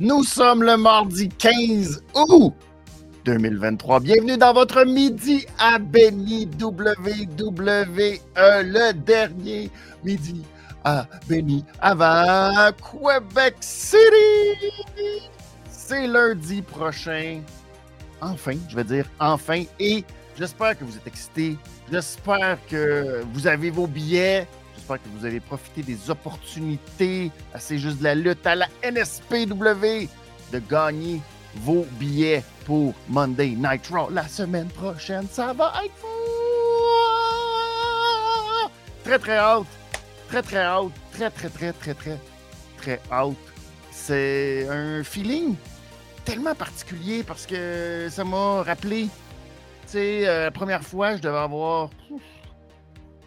Nous sommes le mardi 15 août 2023. Bienvenue dans votre midi à Béni WWE, le dernier midi à Béni avant Quebec City. C'est lundi prochain. Enfin, je vais dire enfin. Et j'espère que vous êtes excités. J'espère que vous avez vos billets. J'espère que vous avez profité des opportunités C'est juste de la lutte à la NSPW de gagner vos billets pour Monday Night Raw la semaine prochaine. Ça va être! Très, très haute. Très, très haute. Très, très, très, très, très, très haute. C'est un feeling tellement particulier parce que ça m'a rappelé, tu sais, euh, la première fois, je devais avoir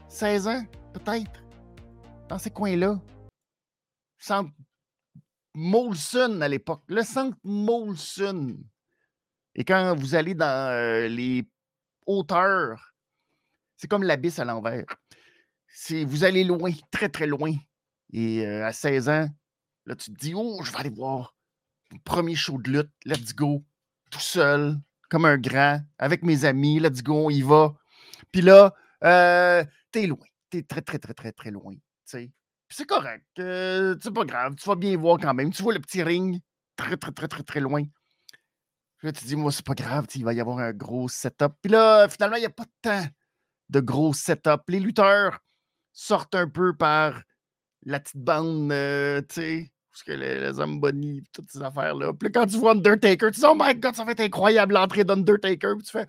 16 ans, peut-être dans ces coins-là. Centre Molson à l'époque. Le centre Molson. Et quand vous allez dans euh, les hauteurs, c'est comme l'abysse à l'envers. Vous allez loin, très, très loin. Et euh, à 16 ans, là, tu te dis, oh, je vais aller voir le premier show de lutte, let's go, tout seul, comme un grand, avec mes amis, let's go, on y va. Puis là, euh, t'es loin, t'es très, très, très, très, très loin c'est correct. Euh, c'est pas grave. Tu vas bien voir quand même. Tu vois le petit ring très, très, très, très, très loin. Puis là, tu dis, moi, c'est pas grave. Il va y avoir un gros setup. Puis là, finalement, il n'y a pas de temps de gros setup. Les lutteurs sortent un peu par la petite bande, euh, tu sais, parce que les, les Zamboni, toutes ces affaires-là. Puis là, quand tu vois Undertaker, tu dis, oh my god, ça va être incroyable l'entrée d'Undertaker. Puis tu fais,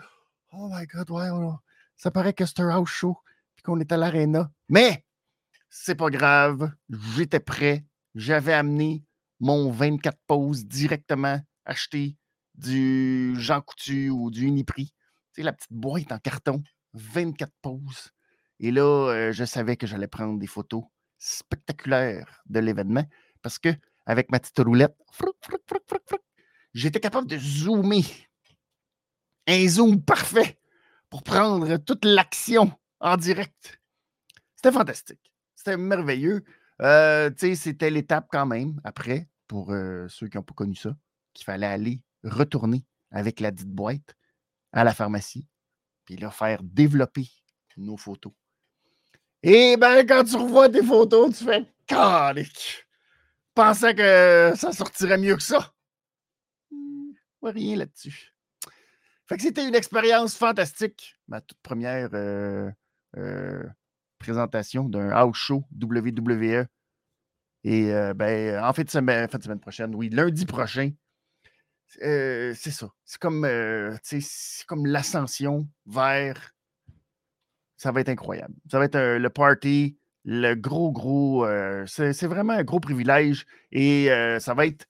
oh my god, ouais, ça paraît que c'est un house show, puis qu'on est à l'aréna. Mais, c'est pas grave, j'étais prêt. J'avais amené mon 24 pauses directement acheté du Jean Coutu ou du Uniprix. Tu la petite boîte en carton, 24 pauses. Et là, euh, je savais que j'allais prendre des photos spectaculaires de l'événement parce que avec ma petite roulette, j'étais capable de zoomer. Un zoom parfait pour prendre toute l'action en direct. C'était fantastique. C'était merveilleux. Euh, c'était l'étape quand même, après, pour euh, ceux qui n'ont pas connu ça, qu'il fallait aller retourner avec la dite boîte à la pharmacie, puis là, faire développer nos photos. Et ben, quand tu revois tes photos, tu fais calique. Pensais que ça sortirait mieux que ça. Mmh, rien là-dessus. Fait que c'était une expérience fantastique. Ma toute première euh, présentation d'un house show WWE. Et euh, ben, en fait de, semaine, fin de semaine prochaine, oui, lundi prochain, euh, c'est ça. C'est comme, euh, comme l'ascension vers. Ça va être incroyable. Ça va être le party, le gros, gros. c'est vraiment un gros privilège. Et ça va être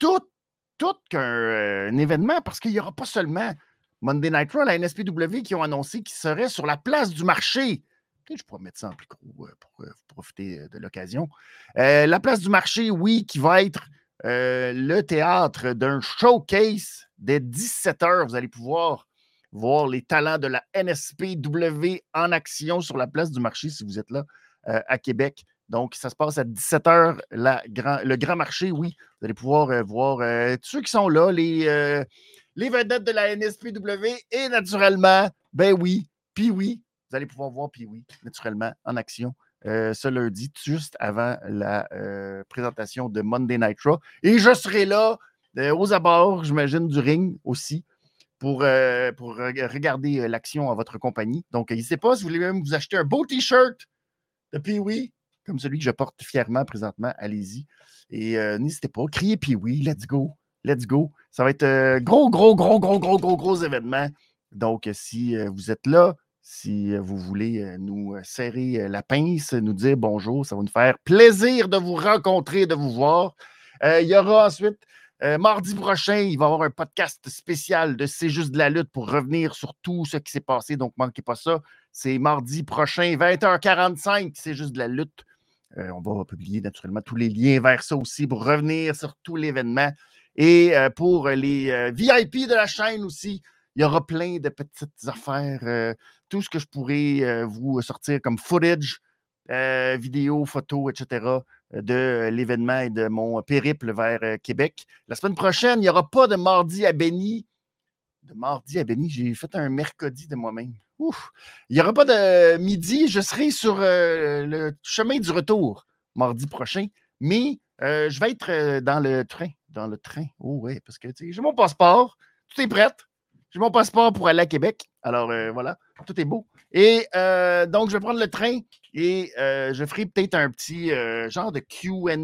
tout, tout qu'un événement parce qu'il n'y aura pas seulement Monday Night Raw, la NSPW qui ont annoncé qu'ils seraient sur la place du marché je pourrais mettre ça en plus gros euh, pour euh, profiter euh, de l'occasion. la place du marché, oui, qui va être le théâtre d'un showcase dès 17h. Vous allez pouvoir voir les talents de la NSPW en action sur la place du marché si vous êtes là à Québec. Donc, ça se passe à 17h, le grand marché, oui. Vous allez pouvoir voir tous ceux qui sont là, les, les vedettes de la NSPW et naturellement, ben oui, puis oui, vous allez pouvoir voir puis oui, naturellement, en action euh, ce lundi, juste avant la euh, présentation de Monday Night Raw. Et je serai là euh, aux abords, j'imagine, du ring aussi pour, pour regarder l'action en votre compagnie. Donc, n'hésitez pas, si vous voulez même vous acheter un beau T-shirt de Pee-Wee, comme celui que je porte fièrement présentement, allez-y. Et n'hésitez pas, criez Pee-Wee, let's go, let's go. Ça va être gros, gros, gros, gros, gros, gros, gros événement. Donc, si vous êtes là, si vous voulez nous serrer la pince, nous dire bonjour, ça va nous faire plaisir de vous rencontrer, de vous voir. il y aura ensuite, mardi prochain, il va y avoir un podcast spécial de C'est juste de la lutte pour revenir sur tout ce qui s'est passé. Donc, manquez pas ça. C'est mardi prochain, 20h45, C'est juste de la lutte. on va publier naturellement tous les liens vers ça aussi pour revenir sur tout l'événement. Et pour les VIP de la chaîne aussi, il y aura plein de petites affaires tout ce que je pourrais euh, vous sortir comme footage, euh, vidéo, photo, etc. de l'événement et de mon périple vers Québec. La semaine prochaine, il n'y aura pas de mardi à Béni. De mardi à Béni, j'ai fait un mercredi de moi-même. Il n'y aura pas de midi. Je serai sur le chemin du retour mardi prochain. Mais je vais être dans le train. Dans le train. Oh oui, parce que j'ai mon passeport. Tout est prêt. J'ai mon passeport pour aller à Québec. Alors voilà, tout est beau. Et donc, je vais prendre le train et je ferai peut-être un petit genre de QA,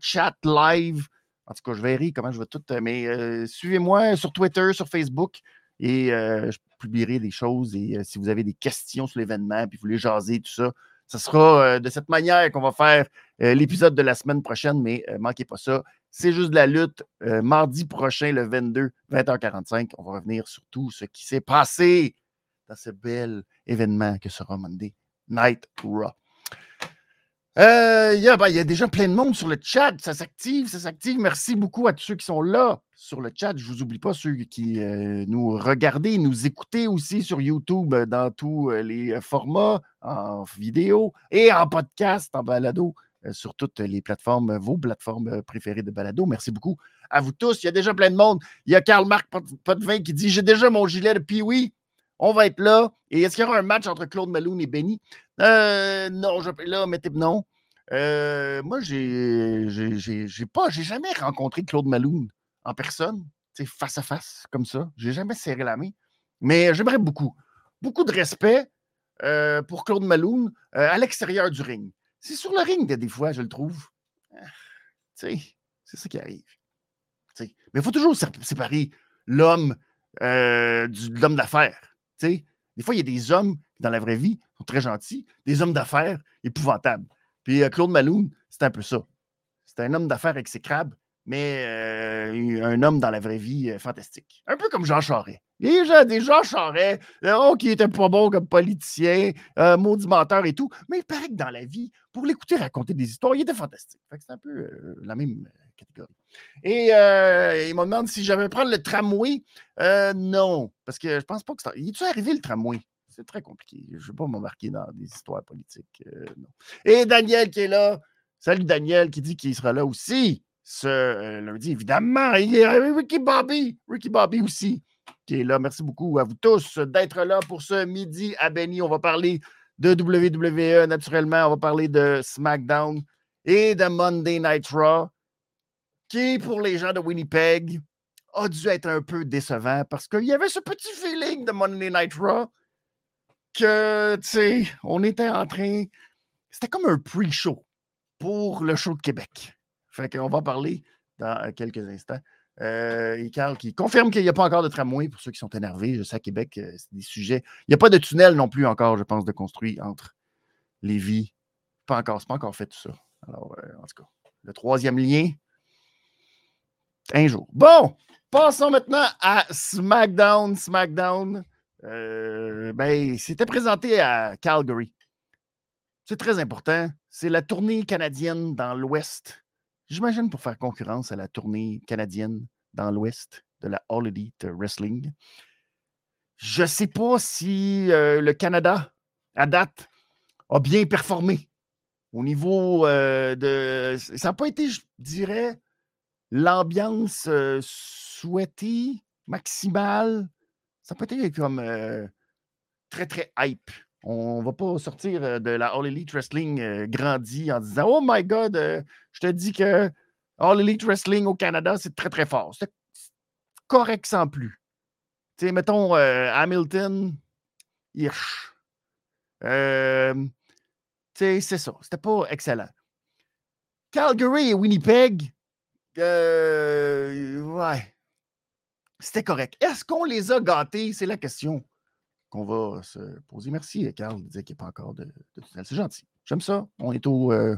chat live. En tout cas, je verrai comment je vais tout. Mais suivez-moi sur Twitter, sur Facebook et je publierai des choses. Et si vous avez des questions sur l'événement, puis vous voulez jaser, tout ça, ce sera de cette manière qu'on va faire l'épisode de la semaine prochaine, mais manquez pas ça. C'est juste de la lutte. mardi prochain, le 22, 20h45, on va revenir sur tout ce qui s'est passé dans ce bel événement que sera Monday Night Raw. Euh, ben, il y, a déjà plein de monde sur le chat. Ça s'active, ça s'active. Merci beaucoup à tous ceux qui sont là sur le chat. Je ne vous oublie pas ceux qui euh, nous regardez, nous écoutez aussi sur YouTube euh, dans tous les formats, en vidéo et en podcast, en balado, sur toutes les plateformes, vos plateformes préférées de balado. Merci beaucoup à vous tous. Il y a déjà plein de monde. Il y a Karl-Marc Potvin qui dit J'ai déjà mon gilet de Pee-Wee. On va être là. Et est-ce qu'il y aura un match entre Claude Malone et Benny? Euh, non, je, là, mettez non. Euh, moi, j'ai, j'ai, pas, j'ai jamais rencontré Claude Malone en personne, face à face, comme ça. J'ai jamais serré la main. Mais j'aimerais beaucoup. Beaucoup de respect euh, pour Claude Malone à l'extérieur du ring. C'est sur le ring, des fois, je le trouve. Ah, c'est ça qui arrive. Mais il faut toujours séparer l'homme de l'homme d'affaires. des fois, il y a des hommes dans la vraie vie sont très gentils, des hommes d'affaires épouvantables. Puis euh, Claude Maloune, c'est un peu ça. C'est un homme d'affaires exécrable, mais euh, un homme dans la vraie vie euh, fantastique. Un peu comme Jean Charest. Les gens, Jean Charest, oh, qui était pas bon comme politicien, maudit menteur et tout, mais il paraît que dans la vie, pour l'écouter raconter des histoires, il était fantastique. c'est un peu la même catégorie. Et il me demande si j'avais prendre le tramway. non, parce que je pense pas que ça. Il est-tu arrivé le tramway? c'est très compliqué. Je ne vais pas m'embarquer dans des histoires politiques. Euh, Et Daniel qui est là. Salut Daniel qui dit qu'il sera là aussi ce euh, lundi, évidemment. A Ricky Bobby. Ricky Bobby aussi qui est là. Merci beaucoup à vous tous d'être là pour ce midi à Benny. On va parler de WWE naturellement. On va parler de SmackDown et de Monday Night Raw qui, pour les gens de Winnipeg, a dû être un peu décevant parce qu'il y avait ce petit feeling de Monday Night Raw que, tu sais, on était en train. C'était comme un pre-show pour le show de Québec. Fait qu'on va parler dans quelques instants. Euh, et Carl qui confirme qu'il n'y a pas encore de tramway pour ceux qui sont énervés. Je sais à Québec, euh, c'est des sujets. Il n'y a pas de tunnel non plus encore, je pense, de construit entre les vies. Pas encore, c'est pas encore fait tout ça. Alors, euh, en tout cas, le troisième lien, un jour. Bon, passons maintenant à SmackDown. SmackDown. Euh, ben, c'était présenté à Calgary. C'est très important. C'est la tournée canadienne dans l'Ouest. J'imagine pour faire concurrence à la tournée canadienne dans l'Ouest de la All Elite Wrestling. Je ne sais pas si euh, le Canada, à date, a bien performé au niveau euh, de. Ça n'a pas été, je dirais, l'ambiance souhaitée, maximale ça peut être comme très, très hype. On ne va pas sortir de la All Elite Wrestling grandi en disant Oh my God, je te dis que All Elite Wrestling au Canada, c'est très, très fort. C'est correct sans plus. Sais, mettons Hamilton, Hirsch. c'est ça. C'était pas excellent. Calgary et Winnipeg, ouais, c'était correct. Est-ce qu'on les a gâtés? C'est la question qu'on va se poser. Merci, Carl, de dire qu'il n'y a pas encore de, de C'est gentil. J'aime ça. On est au, euh,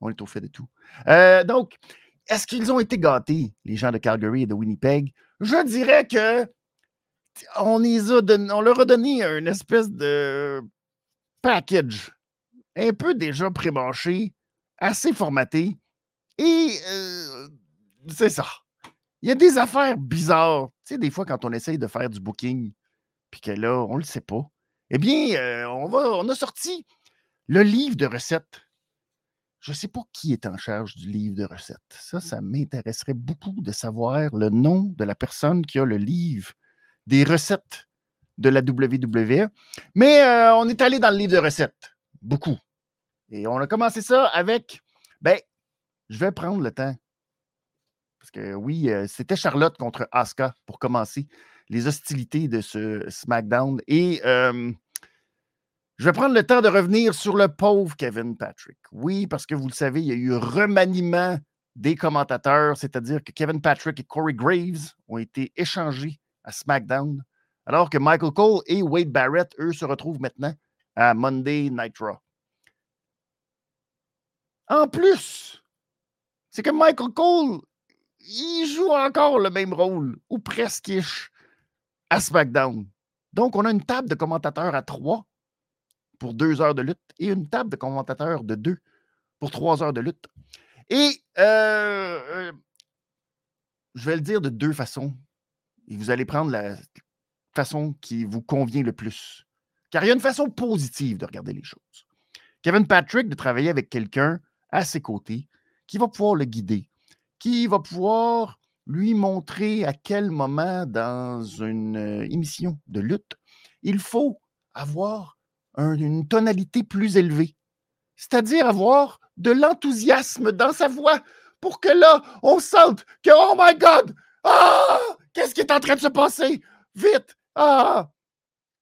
on est au fait de tout. Euh, donc, est-ce qu'ils ont été gâtés, les gens de Calgary et de Winnipeg? Je dirais que on, les a on leur a donné une espèce de package un peu déjà pré-branché, assez formaté. Et euh, c'est ça. Il y a des affaires bizarres. Tu sais, des fois, quand on essaye de faire du booking, que là, on ne le sait pas, eh bien, euh, on, va, on a sorti le livre de recettes. je ne sais pas qui est en charge du livre de recettes. Ça, ça m'intéresserait beaucoup de savoir le nom de la personne qui a le livre des recettes de la WWE. Mais euh, on est allé dans le livre de recettes. Beaucoup. Et on a commencé ça avec, ben, je vais prendre le temps. Parce que oui, euh, c'était Charlotte contre Asuka pour commencer les hostilités de ce SmackDown. Et je vais prendre le temps de revenir sur le pauvre Kevin Patrick. Oui, parce que vous le savez, il y a eu remaniement des commentateurs, c'est-à-dire que Kevin Patrick et Corey Graves ont été échangés à SmackDown, alors que Michael Cole et Wade Barrett, eux, se retrouvent maintenant à Monday Night Raw. En plus, c'est que Michael Cole, il joue encore le même rôle, ou presque à SmackDown. Donc, on a une table de commentateurs à trois pour deux heures de lutte et une table de commentateurs de deux pour trois heures de lutte. Et euh, euh, je vais le dire de deux façons. Et vous allez prendre la façon qui vous convient le plus. Car il y a une façon positive de regarder les choses. Kevin Patrick, de travailler avec quelqu'un à ses côtés qui va pouvoir le guider, qui va pouvoir lui montrer à quel moment dans une émission de lutte, il faut avoir une tonalité plus élevée. C'est-à-dire avoir de l'enthousiasme dans sa voix pour que là, on sente que, oh my God, ah, qu'est-ce qui est en train de se passer? Vite, ah!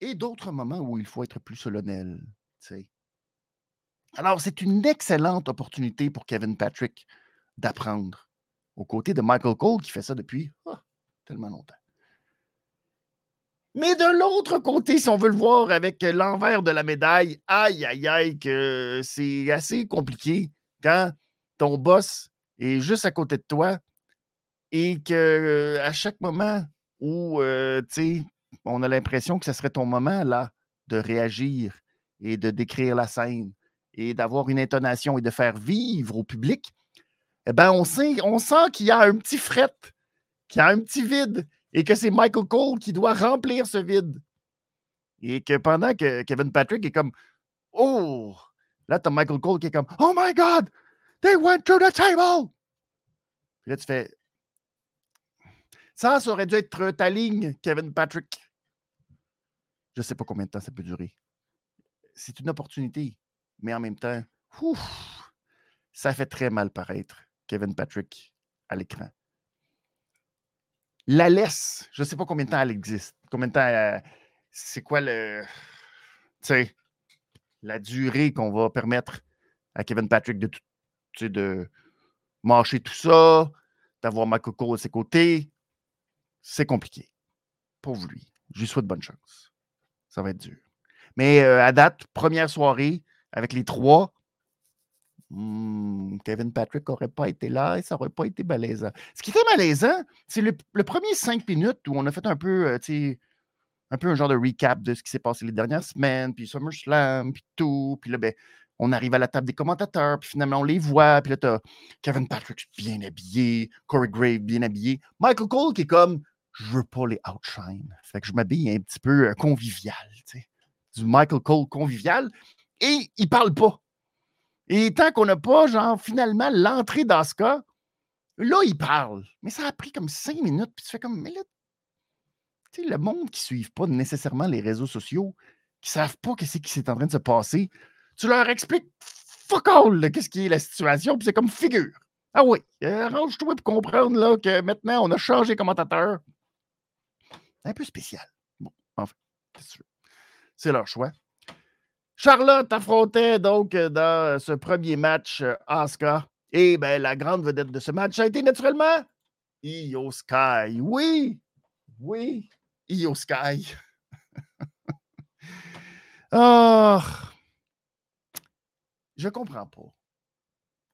Et d'autres moments où il faut être plus solennel. Alors, c'est une excellente opportunité pour Kevin Patrick d'apprendre, aux côtés de Michael Cole qui fait ça depuis ah, tellement longtemps. Mais de l'autre côté, si on veut le voir avec l'envers de la médaille, aïe, aïe, aïe, que c'est assez compliqué quand ton boss est juste à côté de toi et que à chaque moment où, euh, on a l'impression que ce serait ton moment, là, de réagir et de décrire la scène et d'avoir une intonation et de faire vivre au public, eh bien, on sent, qu'il y a un petit fret, qu'il y a un petit vide et que c'est Michael Cole qui doit remplir ce vide. Et que pendant que Kevin Patrick est comme Oh! Là, tu as Michael Cole qui est comme Oh my God! They went to the table! Puis là, tu fais Ça, ça aurait dû être ta ligne, Kevin Patrick. Je ne sais pas combien de temps ça peut durer. C'est une opportunité, mais en même temps, ça fait très mal paraître Kevin Patrick à l'écran la laisse. Je ne sais pas combien de temps elle existe. Combien de temps c'est quoi le. Tu sais, la durée qu'on va permettre à Kevin Patrick de, marcher tout ça, d'avoir Makoko à ses côtés. C'est compliqué. Pour lui. Je lui souhaite bonne chance. Ça va être dur. Mais euh, à date, première soirée avec les trois, Mmh, Kevin Patrick n'aurait pas été là et ça n'aurait pas été malaisant. Ce qui était malaisant, c'est le, premier cinq minutes où on a fait un peu, euh, un peu un genre de recap de ce qui s'est passé les dernières semaines, puis SummerSlam, puis tout. Puis là, ben, on arrive à la table des commentateurs, puis finalement, on les voit. Puis là, tu as Kevin Patrick bien habillé, Corey Grave bien habillé, Michael Cole qui est comme, je veux pas les outshine. Fait que je m'habille un petit peu euh, convivial, tu sais. Du Michael Cole convivial. Et il parle pas. Et tant qu'on n'a pas, genre, finalement, l'entrée d'Asuka, là, il parle. Mais ça a pris comme cinq minutes, puis tu fais comme, mais là, tu sais, le monde qui ne suit pas nécessairement les réseaux sociaux, qui ne savent pas qu'est-ce qui s'est en train de se passer, tu leur expliques fuck all, qu'est-ce qui est la situation, puis c'est comme figure. Ah oui, arrange-toi pour comprendre là, que maintenant, on a changé commentateur. Un peu spécial. Bon, enfin, c'est leur choix. Charlotte affrontait donc euh, dans ce premier match euh, Asuka. Et ben, la grande vedette de ce match a été naturellement Io Sky. Oui, oui, Io Sky. oh, je comprends pas.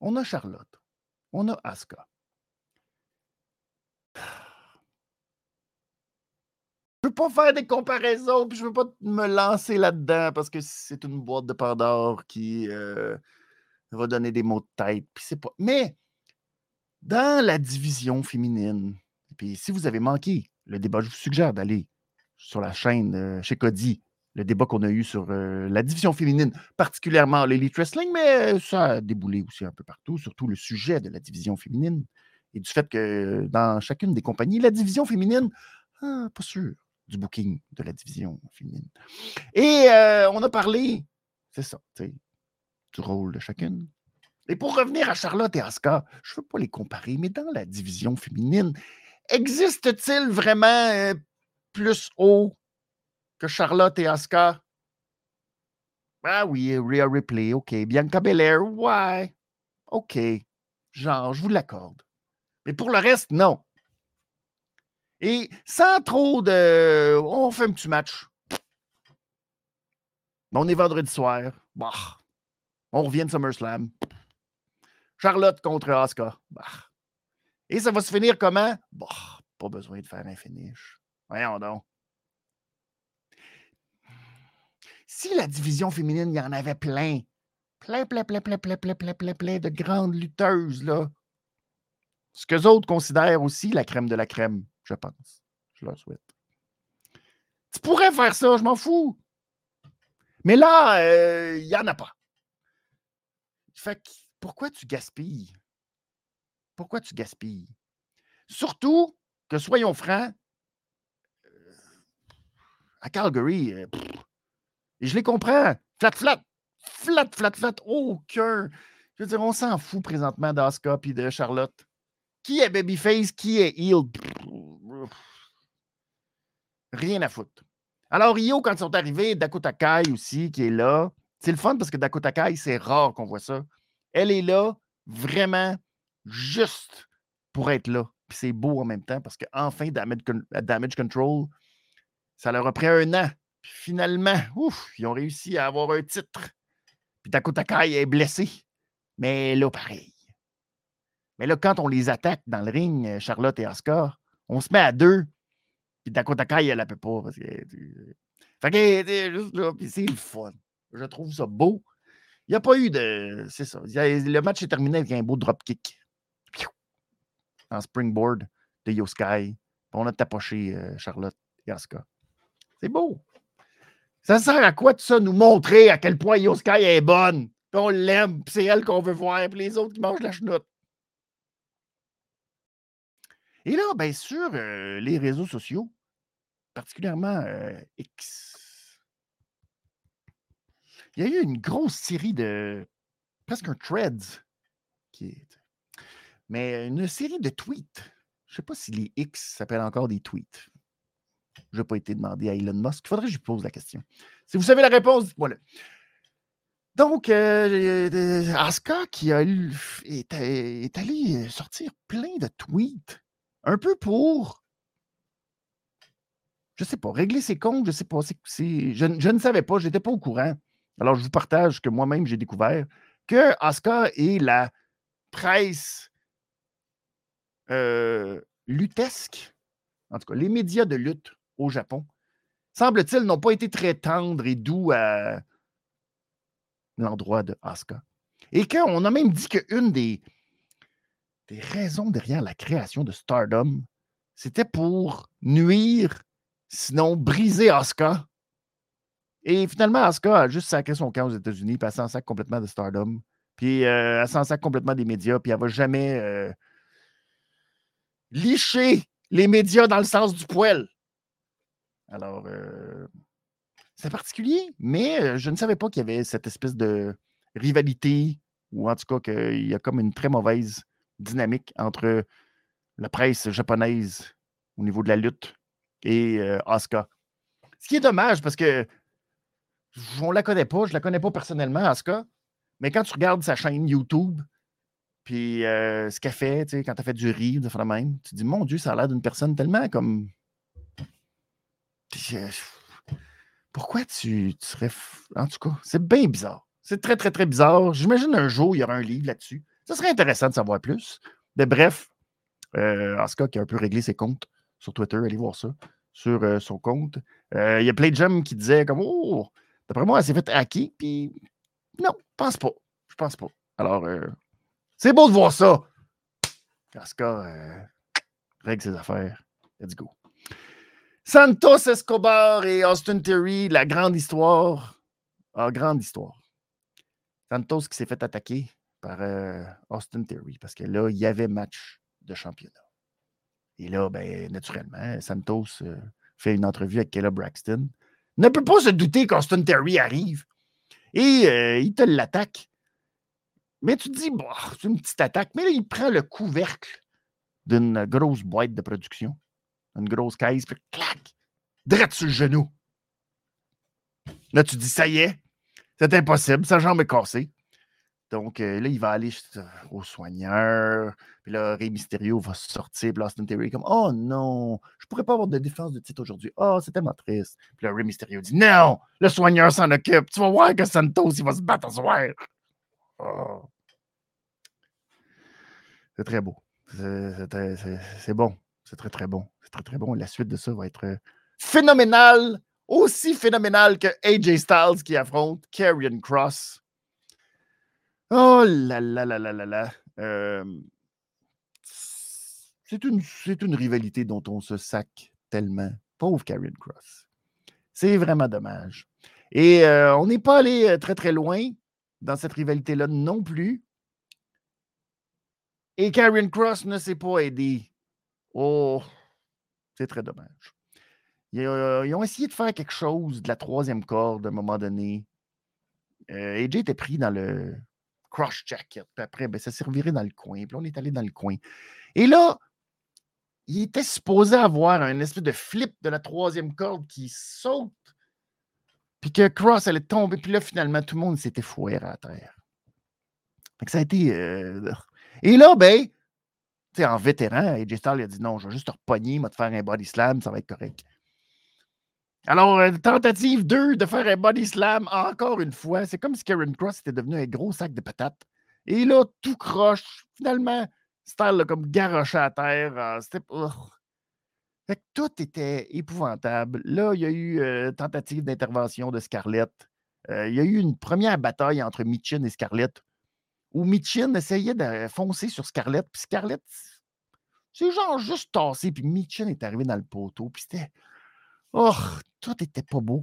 On a Charlotte, on a Asuka. Je veux pas faire des comparaisons, puis je veux pas me lancer là-dedans parce que c'est une boîte de Pandore qui euh, va donner des mots de tête. Puis c'est pas. Mais dans la division féminine, puis si vous avez manqué le débat, je vous suggère d'aller sur la chaîne chez Cody le débat qu'on a eu sur euh, la division féminine, particulièrement l'Elite Wrestling, mais ça a déboulé aussi un peu partout, surtout le sujet de la division féminine et du fait que dans chacune des compagnies, la division féminine, ah, pas sûr du booking de la division féminine. Et euh, on a parlé, c'est ça, du rôle de chacune. Et pour revenir à Charlotte et Asuka, je ne veux pas les comparer, mais dans la division féminine, existe-t-il vraiment euh, plus haut que Charlotte et Asuka? Ah oui, Rhea Ripley, OK. Bianca Belair, ouais. OK. Genre, je vous l'accorde. Mais pour le reste, non. Et sans trop de. On fait un petit match. On est vendredi soir. Bah. On revient de SummerSlam. Charlotte contre Asuka. Bah. Et ça va se finir comment? Bah, pas besoin de faire un finish. Voyons donc. Si la division féminine, il y en avait plein, plein, plein, plein, plein, plein, plein, plein, plein, plein de grandes lutteuses, là. Ce que autres considèrent aussi la crème de la crème, je pense. Je leur souhaite. Tu pourrais faire ça, je m'en fous. Mais là, euh, il n'y en a pas. Fait que, pourquoi tu gaspilles? Pourquoi tu gaspilles? Surtout que, soyons francs, euh, à Calgary, euh, je les comprends. Flat, flat. Flat, flat, flat. Aucun. Je veux dire, on s'en fout présentement d'Asuka et de Charlotte. Qui est Babyface? Qui est Heel? Rien à foutre. Alors, Io, quand ils sont arrivés, Dakota Kai aussi, qui est là. C'est le fun parce que Dakota Kai, c'est rare qu'on voit ça. Elle est là vraiment juste pour être là. Puis c'est beau en même temps parce qu'enfin, damage, damage Control, ça leur a pris un an puis finalement, ouf, ils ont réussi à avoir un titre. Puis Dakota Kai est blessé. Mais là, pareil. Mais là, quand on les attaque dans le ring, Charlotte et Asuka, on se met à deux. Puis Dakota Kai, elle ne peut pas. Parce que, fait que, juste là, puis c'est le fun. Je trouve ça beau. Il n'y a pas eu de. C'est ça. Le match est terminé avec un beau dropkick. En springboard de Yo Sky. On a tapoché euh, Charlotte et Asuka. C'est beau. Ça sert à quoi de ça, nous montrer à quel point Sky est bonne? Puis on l'aime, c'est elle qu'on veut voir, puis les autres qui mangent la chenoute. Et là, bien sûr, les réseaux sociaux, particulièrement X, il y a eu une grosse série de. presque un threads. Mais une série de tweets. Je ne sais pas si les X s'appellent encore des tweets. Je n'ai pas été demandé à Elon Musk. Il faudrait que je lui pose la question. Si vous savez la réponse, dites-moi-le. Donc, euh, Asuka qui a, est, est, allé sortir plein de tweets, un peu pour, je sais pas, régler ses comptes, je sais pas. je, je, ne savais pas, je n'étais pas au courant. Alors, je vous partage que moi-même, j'ai découvert que Asuka est la presse euh, lutesque, en tout cas, les médias de lutte au Japon, semble-t-il, n'ont pas été très tendres et doux à l'endroit de Asuka. Et qu'on a même dit qu'une des, des raisons derrière la création de Stardom, c'était pour nuire, sinon briser Asuka. Et finalement, Asuka a juste sacré son camp aux États-Unis, puis elle s'en sac complètement de Stardom. Puis euh, elle s'en sac complètement des médias, puis elle va jamais euh, licher les médias dans le sens du poil. Alors, euh, c'est particulier, mais euh, je ne savais pas qu'il y avait cette espèce de rivalité, ou en tout cas qu'il y a comme une très mauvaise dynamique entre la presse japonaise au niveau de la lutte et euh, Asuka. Ce qui est dommage parce que on la connaît pas, je la connais pas personnellement, Asuka, mais quand tu regardes sa chaîne YouTube, puis ce qu'elle fait, tu sais, quand elle fait du riz, de même, tu te dis, mon Dieu, ça a l'air d'une personne tellement comme pourquoi tu, serais. En tout cas, c'est bien bizarre. C'est très, très, très bizarre. J'imagine un jour, il y aura un livre là-dessus. Ça serait intéressant de savoir plus. Mais bref, euh, Asuka qui a un peu réglé ses comptes sur Twitter, allez voir ça, sur euh, son compte. Euh, il y a plein de gens qui disaient comme Oh, d'après moi, elle s'est fait hacker, puis non, je pense pas. Je pense pas. Alors, euh, c'est beau de voir ça. Asuka règle ses affaires. Let's go. Santos Escobar et Austin Theory, la grande histoire. Ah, grande histoire. Santos qui s'est fait attaquer par euh, Austin Theory parce que là, il y avait match de championnat. Et là, ben, naturellement, Santos euh, fait une entrevue avec Kayla Braxton. Ne peut pas se douter qu'Austin Theory arrive. Et euh, il te l'attaque. Mais tu te dis, bon, c'est une petite attaque. Mais là, il prend le couvercle d'une grosse boîte de production, une grosse caisse, puis clac, direct sur le genou. Là, tu te dis, ça y est, c'est impossible, sa jambe est cassée. Donc euh, là, il va aller au soigneur. Puis là, Rey Mysterio va sortir. Puis Austin Theory comme Oh non, je pourrais pas avoir de défense de titre aujourd'hui. Oh, c'est tellement triste. Puis là, Rey Mysterio dit Non, le soigneur s'en occupe. Tu vas voir que Santos, il va se battre ce soir. Oh. C'est très beau. C'est bon. C'est très, très bon. C'est très, très bon. La suite de ça va être phénoménale. Aussi phénoménale que AJ Styles qui affronte Karrion Cross. Oh là là là là là là. c'est une, rivalité dont on se sac tellement. Pauvre Karrion Cross. C'est vraiment dommage. Et on n'est pas allé très très loin dans cette rivalité-là non plus. Et Karrion Cross ne s'est pas aidé. Oh, c'est très dommage. Ils, ont essayé de faire quelque chose de la troisième corde à un moment donné. Euh, AJ était pris dans le, cross jacket. Puis après, ben, ça s'est reviré dans le coin. Puis on est allé dans le coin. Et là, il était supposé avoir un espèce de flip de la troisième corde qui saute. Puis que Cross allait tomber. Puis là, finalement, tout le monde s'était foué à terre. ça a été. Euh, et là, ben, tu sais, en vétéran, AJ Styles a dit non, je vais juste te repogner, je vais te faire un body slam, ça va être correct. Alors, euh, tentative 2 de faire un body slam encore une fois. C'est comme si Karen Cross était devenu un gros sac de patates. Et là, tout croche. Finalement, Style comme garoché à terre. C'était. Fait tout était épouvantable. Là, il y a eu euh, tentative d'intervention de Scarlett. Euh, il y a eu une première bataille entre Mitchin et Scarlett où Mitchin essayait de foncer sur Scarlett. Puis Scarlett, c'est genre juste tassé. Puis Mitchin est arrivé dans le poteau. Puis c'était. Oh, tout était pas beau.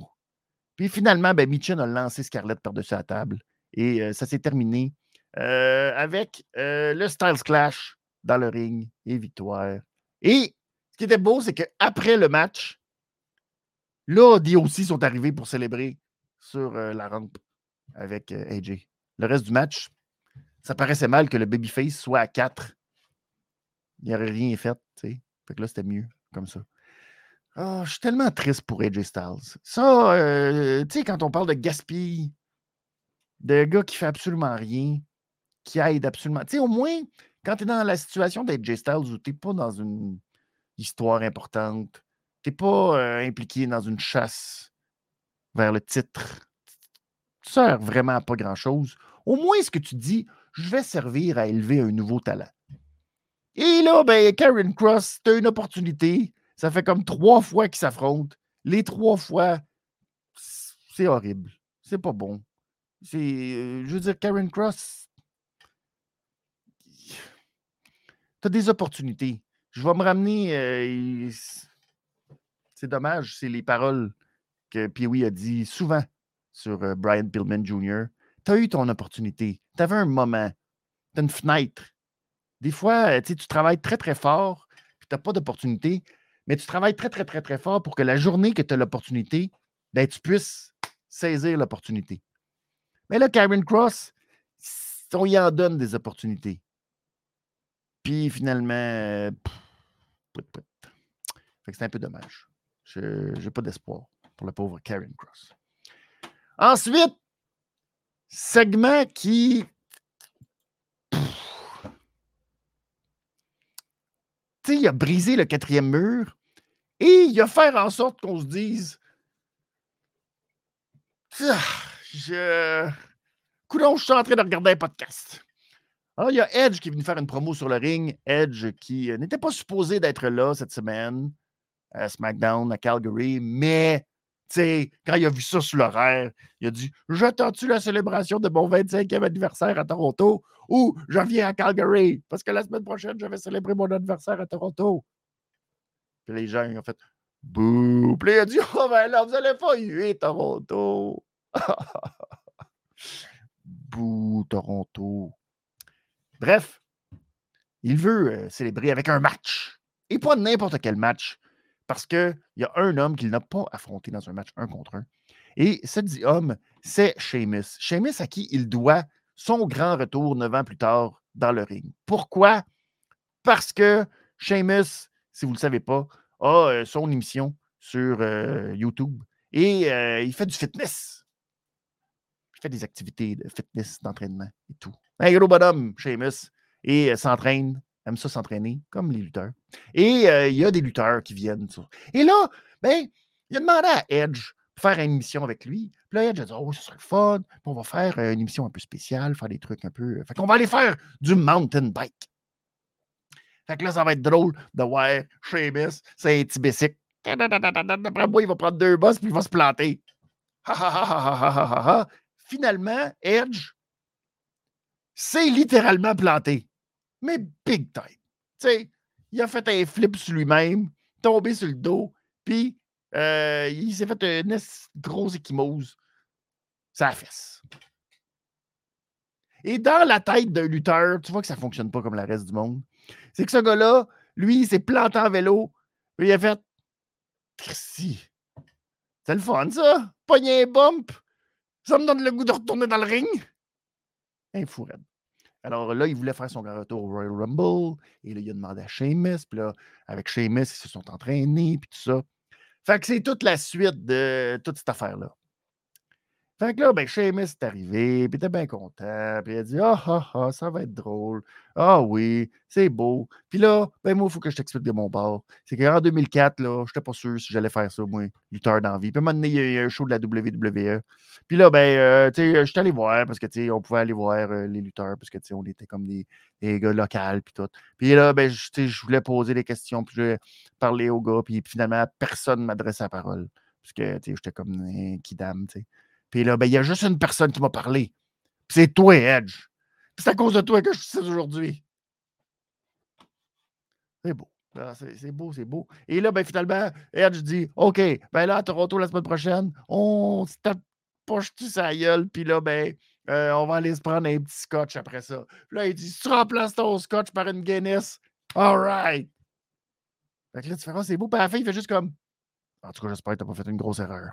Puis finalement, ben, Mitchin a lancé Scarlett par-dessus la table. Et ça s'est terminé avec le Styles Clash dans le ring et victoire. Et ce qui était beau, c'est qu'après le match, là, aussi sont arrivés pour célébrer sur la rampe avec AJ. Le reste du match, ça paraissait mal que le babyface soit à 4. Il n'y aurait rien fait, tu. Fait que là, c'était mieux comme ça. Oh, je suis tellement triste pour AJ Styles. Ça, euh, tu sais, quand on parle de gaspille, de gars qui fait absolument rien, qui aide absolument. Tu sais, au moins, quand tu es dans la situation d'AJ Styles où tu n'es pas dans une histoire importante, tu n'es pas euh, impliqué dans une chasse vers le titre, tu sers vraiment à pas grand-chose. Au moins, ce que tu dis, je vais servir à élever un nouveau talent. Et là, ben, Karen Cross, tu as une opportunité ça fait comme trois fois qu'ils s'affrontent. Les trois fois, c'est horrible. C'est pas bon. C'est, euh, je veux dire, Karen Cross, tu as des opportunités. Je vais me ramener. Euh, c'est dommage, c'est les paroles que Pee-Wee a dit souvent sur euh, Brian Pillman Jr. Tu as eu ton opportunité. Tu avais un moment. Tu as une fenêtre. Des fois, tu travailles très, très fort, puis tu pas d'opportunité mais tu travailles très, très, très, très fort pour que la journée que tu as l'opportunité, ben, tu puisses saisir l'opportunité. Mais là, Karen Cross, on y en donne des opportunités. Puis finalement, c'est un peu dommage. Je n'ai pas d'espoir pour la pauvre Karen Cross. Ensuite, segment qui il a brisé le quatrième mur et il a fait en sorte qu'on se dise ah, je. Coudon, je suis en train de regarder un podcast. Alors, il y a Edge qui est venu faire une promo sur le ring. Edge qui euh, n'était pas supposé d'être là cette semaine à SmackDown à Calgary, mais sais, quand il a vu ça sur l'horaire, il a dit J'attends-tu la célébration de mon 25e anniversaire à Toronto ou je viens à Calgary? Parce que la semaine prochaine, je vais célébrer mon anniversaire à Toronto. Puis les gens ont fait Bouh! Il a dit Oh, ben là, vous allez pas huer Toronto. Bouh, Toronto. Bref, il veut euh, célébrer avec un match. Et pas n'importe quel match. Parce qu'il y a un homme qu'il n'a pas affronté dans un match un contre un. Et ce dit homme, c'est Sheamus. Sheamus à qui il doit son grand retour neuf ans plus tard dans le ring. Pourquoi? Parce que Sheamus, si vous ne le savez pas, a euh, son émission sur euh, YouTube et il fait du fitness. Il fait des activités de fitness, d'entraînement et tout. Un gros bonhomme, Sheamus et euh, s'entraîne, aime ça s'entraîner, comme les lutteurs. Et euh, il y a des lutteurs qui viennent. Et là, ben, il a demandé à Edge de faire une émission avec lui. Puis là, Edge a dit Oh, ce serait fun. Puis on va faire euh, une émission un peu spéciale, faire des trucs un peu. Fait qu'on va aller faire du mountain bike. Fait que là, ça va être drôle de voir Sheamus, c'est un petit bicycle. D'après moi, il va prendre deux bosses puis il va se planter. Finalement, Edge s'est littéralement planté mais big time. Tu sais, il a fait un flip sur lui-même, tombé sur le dos, puis euh, il s'est fait une grosse échymose. Ça fesse. Et dans la tête d'un lutteur, tu vois que ça ne fonctionne pas comme le reste du monde. C'est que ce gars-là, lui, il s'est planté en vélo, puis il a fait si. C'est le fun, ça. Pogner un bump. Ça me donne le goût de retourner dans le ring. Un fou alors là, il voulait faire son grand retour au Royal Rumble. Et là, il a demandé à Sheamus. Puis là, avec Sheamus, ils se sont entraînés. Puis tout ça. Fait que c'est toute la suite de toute cette affaire-là. Fait que là, ben, Seamus est arrivé, puis était bien content, puis il a dit Ah, ah, ah, ça va être drôle. Ah oui, c'est beau. Puis là, ben moi, il faut que je t'explique de mon bord. C'est qu'en 2004, là, je n'étais pas sûr si j'allais faire ça, moi, lutteur d'envie. Puis à un moment donné, il y a un show de la WWE. Puis là, ben, euh, tu sais, je suis allé voir, parce que, tu sais, on pouvait aller voir euh, les lutteurs, parce que, tu sais, on était comme des, des gars locaux, puis tout. Puis là, ben, je, je voulais poser des questions, puis je voulais parler aux gars, puis finalement, personne ne m'adressait la parole. Parce que, tu sais, j'étais comme un kidam, tu sais. Puis là, ben, il y a juste une personne qui m'a parlé. c'est toi, Edge. c'est à cause de toi que je suis ici aujourd'hui. C'est beau. Ah, c'est beau, c'est beau. Et là, ben, finalement, Edge dit OK, ben là, à Toronto la semaine prochaine, on se tape poche-tu sa gueule, puis là, ben, euh, on va aller se prendre un petit scotch après ça. Puis là, il dit tu remplaces ton scotch par une Guinness, all right. Fait que là, tu fais, c'est beau. Puis à la fin, il fait juste comme En tout cas, j'espère que tu n'as pas fait une grosse erreur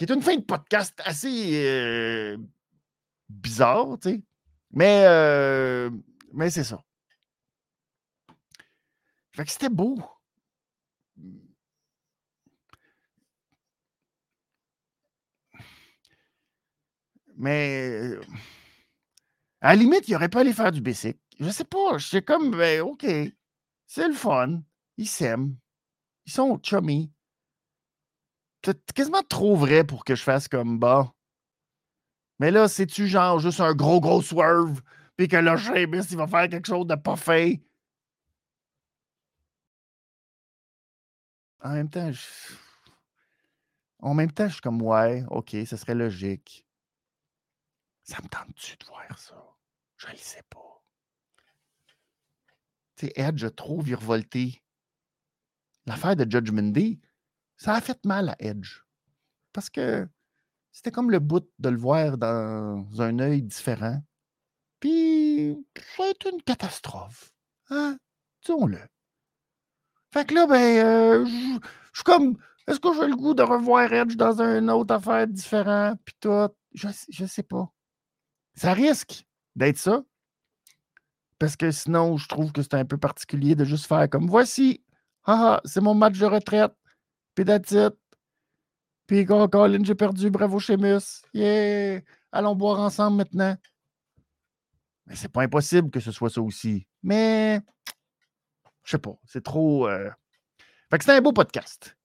qui est une fin de podcast assez euh, bizarre, tu sais. Mais, euh, mais c'est ça. Fait que c'était beau. Mais euh, à la limite, il aurait pas allé faire du basic. Je sais pas. C'est comme, ben, OK, c'est le fun. Ils s'aiment. Ils sont chummy c'est quasiment trop vrai pour que je fasse comme bas. Mais là, c'est-tu genre juste un gros, gros swerve, puis que là, Sheamus, il va faire quelque chose de pas fait? En même temps, je... en même temps, je suis comme, ouais, OK, ce serait logique. Ça me tente-tu de voir ça? Je ne le sais pas. Tu sais, Edge a trop virevolté. L'affaire de Judgment Day, ça a fait mal à Edge. Parce que c'était comme le bout de le voir dans un œil différent. Puis, été une catastrophe. Hein? Disons-le. Fait que là, ben, euh, je suis comme, est-ce que j'ai le goût de revoir Edge dans une autre affaire différente? Puis tout? Je, je sais pas. Ça risque d'être ça. Parce que sinon, je trouve que c'est un peu particulier de juste faire comme voici, c'est mon match de retraite. Puis that's it. Puis Colin, j'ai perdu. Bravo, Sheamus. Yeah! Allons boire ensemble maintenant. Mais c'est pas impossible que ce soit ça aussi. Mais je sais pas. C'est trop. Euh... Fait que c'était un beau podcast.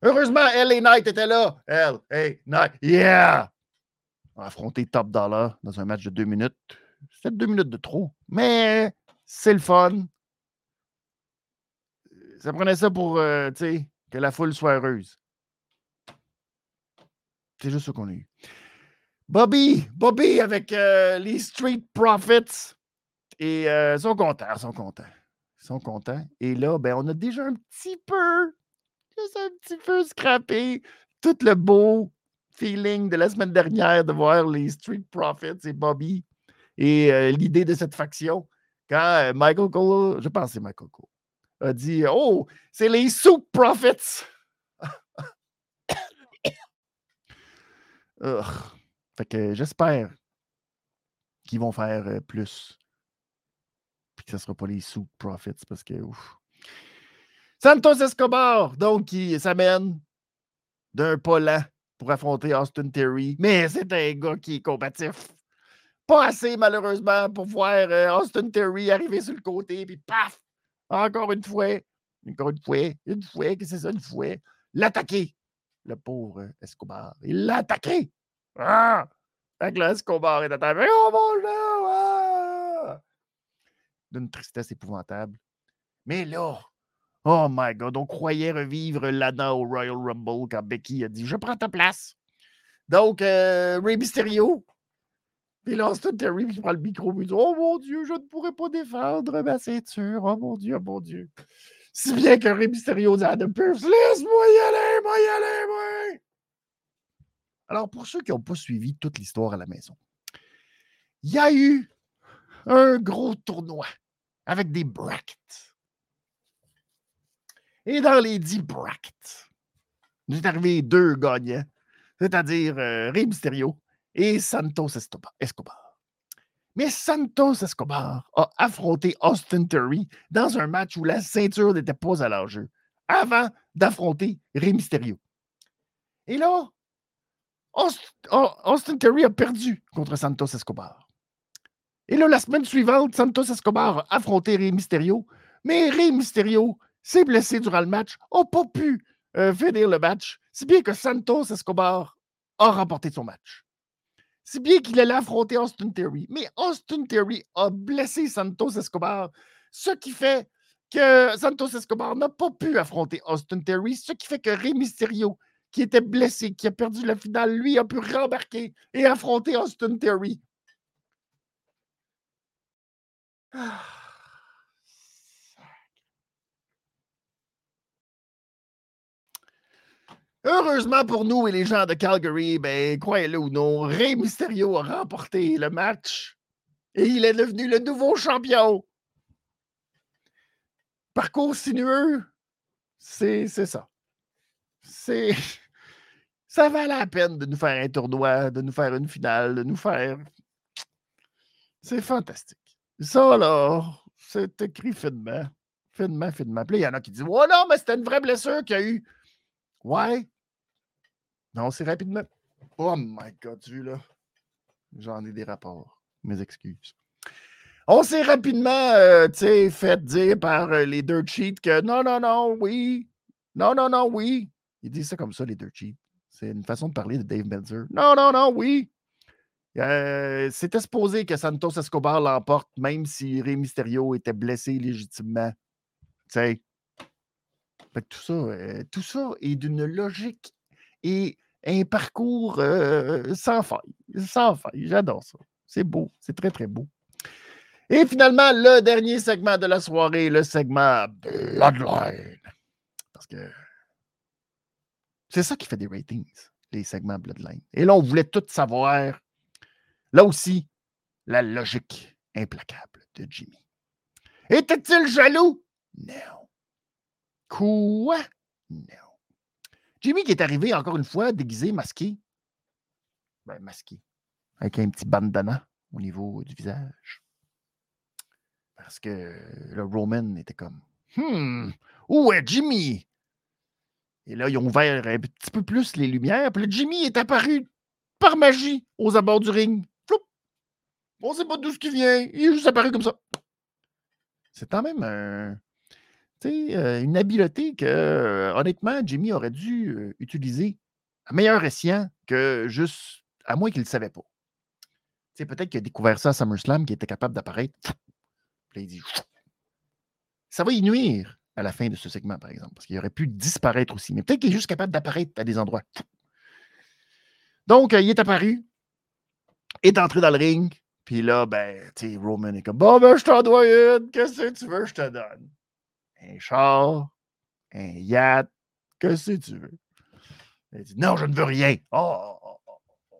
Heureusement, LA Knight était là. LA Knight. Yeah! On a affronté Top Dollar dans un match de deux minutes. C'était deux minutes de trop. Mais c'est le fun ça prenait ça pour euh, que la foule soit heureuse. C'est juste ce qu'on a eu. Bobby, Bobby avec euh, les Street Profits. Et euh, ils sont contents, ils sont contents. Ils sont contents. Et là, ben, on a déjà un petit peu, juste un petit peu scrappé tout le beau feeling de la semaine dernière de voir les Street Profits et Bobby et l'idée de cette faction. Quand Michael Cole, je pense que c'est Michael Cole, a dit Oh, c'est les Soup Profits. fait que j'espère qu'ils vont faire euh, plus. Puis que ce ne sera pas les Soup Profits parce que. Ouf. Santos Escobar, donc, qui s'amène d'un pas lent pour affronter Austin Terry. Mais c'est un gars qui est combatif. Pas assez, malheureusement, pour voir euh, Austin Terry arriver sur le côté, puis paf! Encore une fois, encore une fois, une fois, que c'est ça, une fois, l'attaquer. Le pauvre Escobar. Il l'a attaqué. Ah! Fait que Escobar est attaqué. Oh mon! Ah! D'une tristesse épouvantable. Mais là, oh my God, on croyait revivre Lana au Royal Rumble quand Becky a dit Je prends ta place. Donc, euh, Ray Mysterio. Puis là, Austin Terry qui prend le micro et dit Oh mon Dieu, je ne pourrais pas défendre ma ceinture. Oh mon Dieu, oh mon Dieu. Si bien que Ray Mysterio dit à Adam Pearce Laisse-moi y aller, moi y aller, moi. Alors, pour ceux qui n'ont pas suivi toute l'histoire à la maison, il y a eu un gros tournoi avec des brackets. Et dans les dix brackets, il est arrivé deux gagnants, c'est-à-dire euh, Rey Mysterio et Santos Escobar. Mais Santos Escobar a affronté Austin Theory dans un match où la ceinture n'était pas à l'enjeu, avant d'affronter Rey Mysterio. Et là, Austin Theory a perdu contre Santos Escobar. Et là, la semaine suivante, Santos Escobar a affronté Rey Mysterio, mais Rey Mysterio s'est blessé durant le match, n'a pas pu euh, finir le match, si bien que Santos Escobar a remporté son match. Si bien qu'il allait affronter Austin Theory. Mais Austin Theory a blessé Santos Escobar, ce qui fait que Santos Escobar n'a pas pu affronter Austin Theory, ce qui fait que Rey Mysterio qui était blessé, qui a perdu la finale, lui a pu rembarquer et affronter Austin Theory. Ah. Heureusement pour nous et les gens de Calgary, ben, croyez-le ou non, Rey Mysterio a remporté le match et il est devenu le nouveau champion. Parcours sinueux, c'est ça. C'est ça valait la peine de nous faire un tournoi, de nous faire une finale, de nous faire. C'est fantastique. Ça, là, c'est écrit finement. Finement, finement. Puis il y en a qui disent Oh non, mais c'était une vraie blessure qu'il y a eu. Ouais. Non, c'est rapidement. Oh my God, tu là? J'en ai des rapports. Mes excuses. On s'est rapidement, euh, fait dire par euh, les deux cheats que non, non, non, oui. Non, non, non, oui. Ils disent ça comme ça, les deux cheats. C'est une façon de parler de Dave Meltzer. Non, non, non, oui. Euh, C'était supposé que Santos Escobar l'emporte, même si Rey Mysterio était blessé légitimement. Tu sais. Tout ça, tout ça est d'une logique et un parcours euh, sans faille. Sans faille. J'adore ça. C'est beau. C'est très, très beau. Et finalement, le dernier segment de la soirée, le segment Bloodline. Parce que c'est ça qui fait des ratings, les segments Bloodline. Et là, on voulait tout savoir. Là aussi, la logique implacable de Jimmy. Était-il jaloux? Non. Quoi? Non. Jimmy qui est arrivé encore une fois déguisé, masqué. Ben, masqué. Avec un petit bandana au niveau du visage. Parce que le Roman était comme Hmm, où est Jimmy? Et là, ils ont ouvert un petit peu plus les lumières. Puis le Jimmy est apparu par magie aux abords du ring. Floup! On ne sait pas d'où ce qui vient. Il est juste apparu comme ça. C'est quand même un, euh, une habileté que, euh, honnêtement, Jimmy aurait dû euh, utiliser à meilleur escient que juste, à moins qu'il ne le savait pas. Peut-être qu'il a découvert ça à SummerSlam, qu'il était capable d'apparaître. Puis il dit Ça va y nuire à la fin de ce segment, par exemple, parce qu'il aurait pu disparaître aussi. Mais peut-être qu'il est juste capable d'apparaître à des endroits. Donc, il est apparu, est entré dans le ring, Puis là, ben, tu Roman est comme Bon, ben, je t'en dois une. Qu'est-ce que tu veux, je te donne? Un char, un yacht, que tu veux? Il dit Non, je ne veux rien. Oh, oh, oh, oh,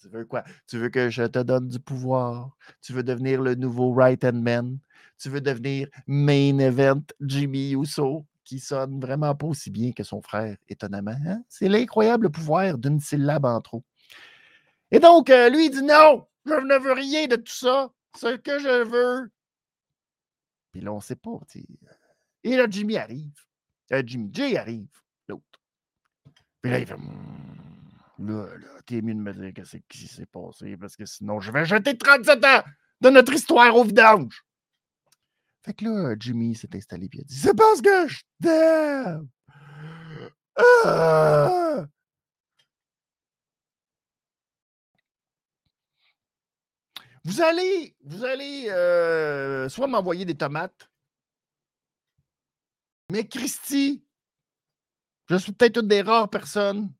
Tu veux quoi? Tu veux que je te donne du pouvoir? Tu veux devenir le nouveau right-hand man? Tu veux devenir main event Jimmy Uso, qui sonne vraiment pas aussi bien que son frère, étonnamment. Hein? C'est l'incroyable pouvoir d'une syllabe en trop. Et donc, euh, lui, il dit non, je ne veux rien de tout ça. Ce que je veux. Puis là, on ne sait pas. Et là, Jimmy arrive. Euh, Jimmy J arrive, l'autre. Puis là, il fait hmm, Là, là, t'es mieux de me dire ce qui s'est passé parce que sinon, je vais jeter 37 ans de notre histoire au vidange. Fait que là, Jimmy s'est installé et il a dit C'est parce que je t'aime. Ah! Vous allez, vous allez euh, soit m'envoyer des tomates, mais Christy, je suis peut-être une des rares personnes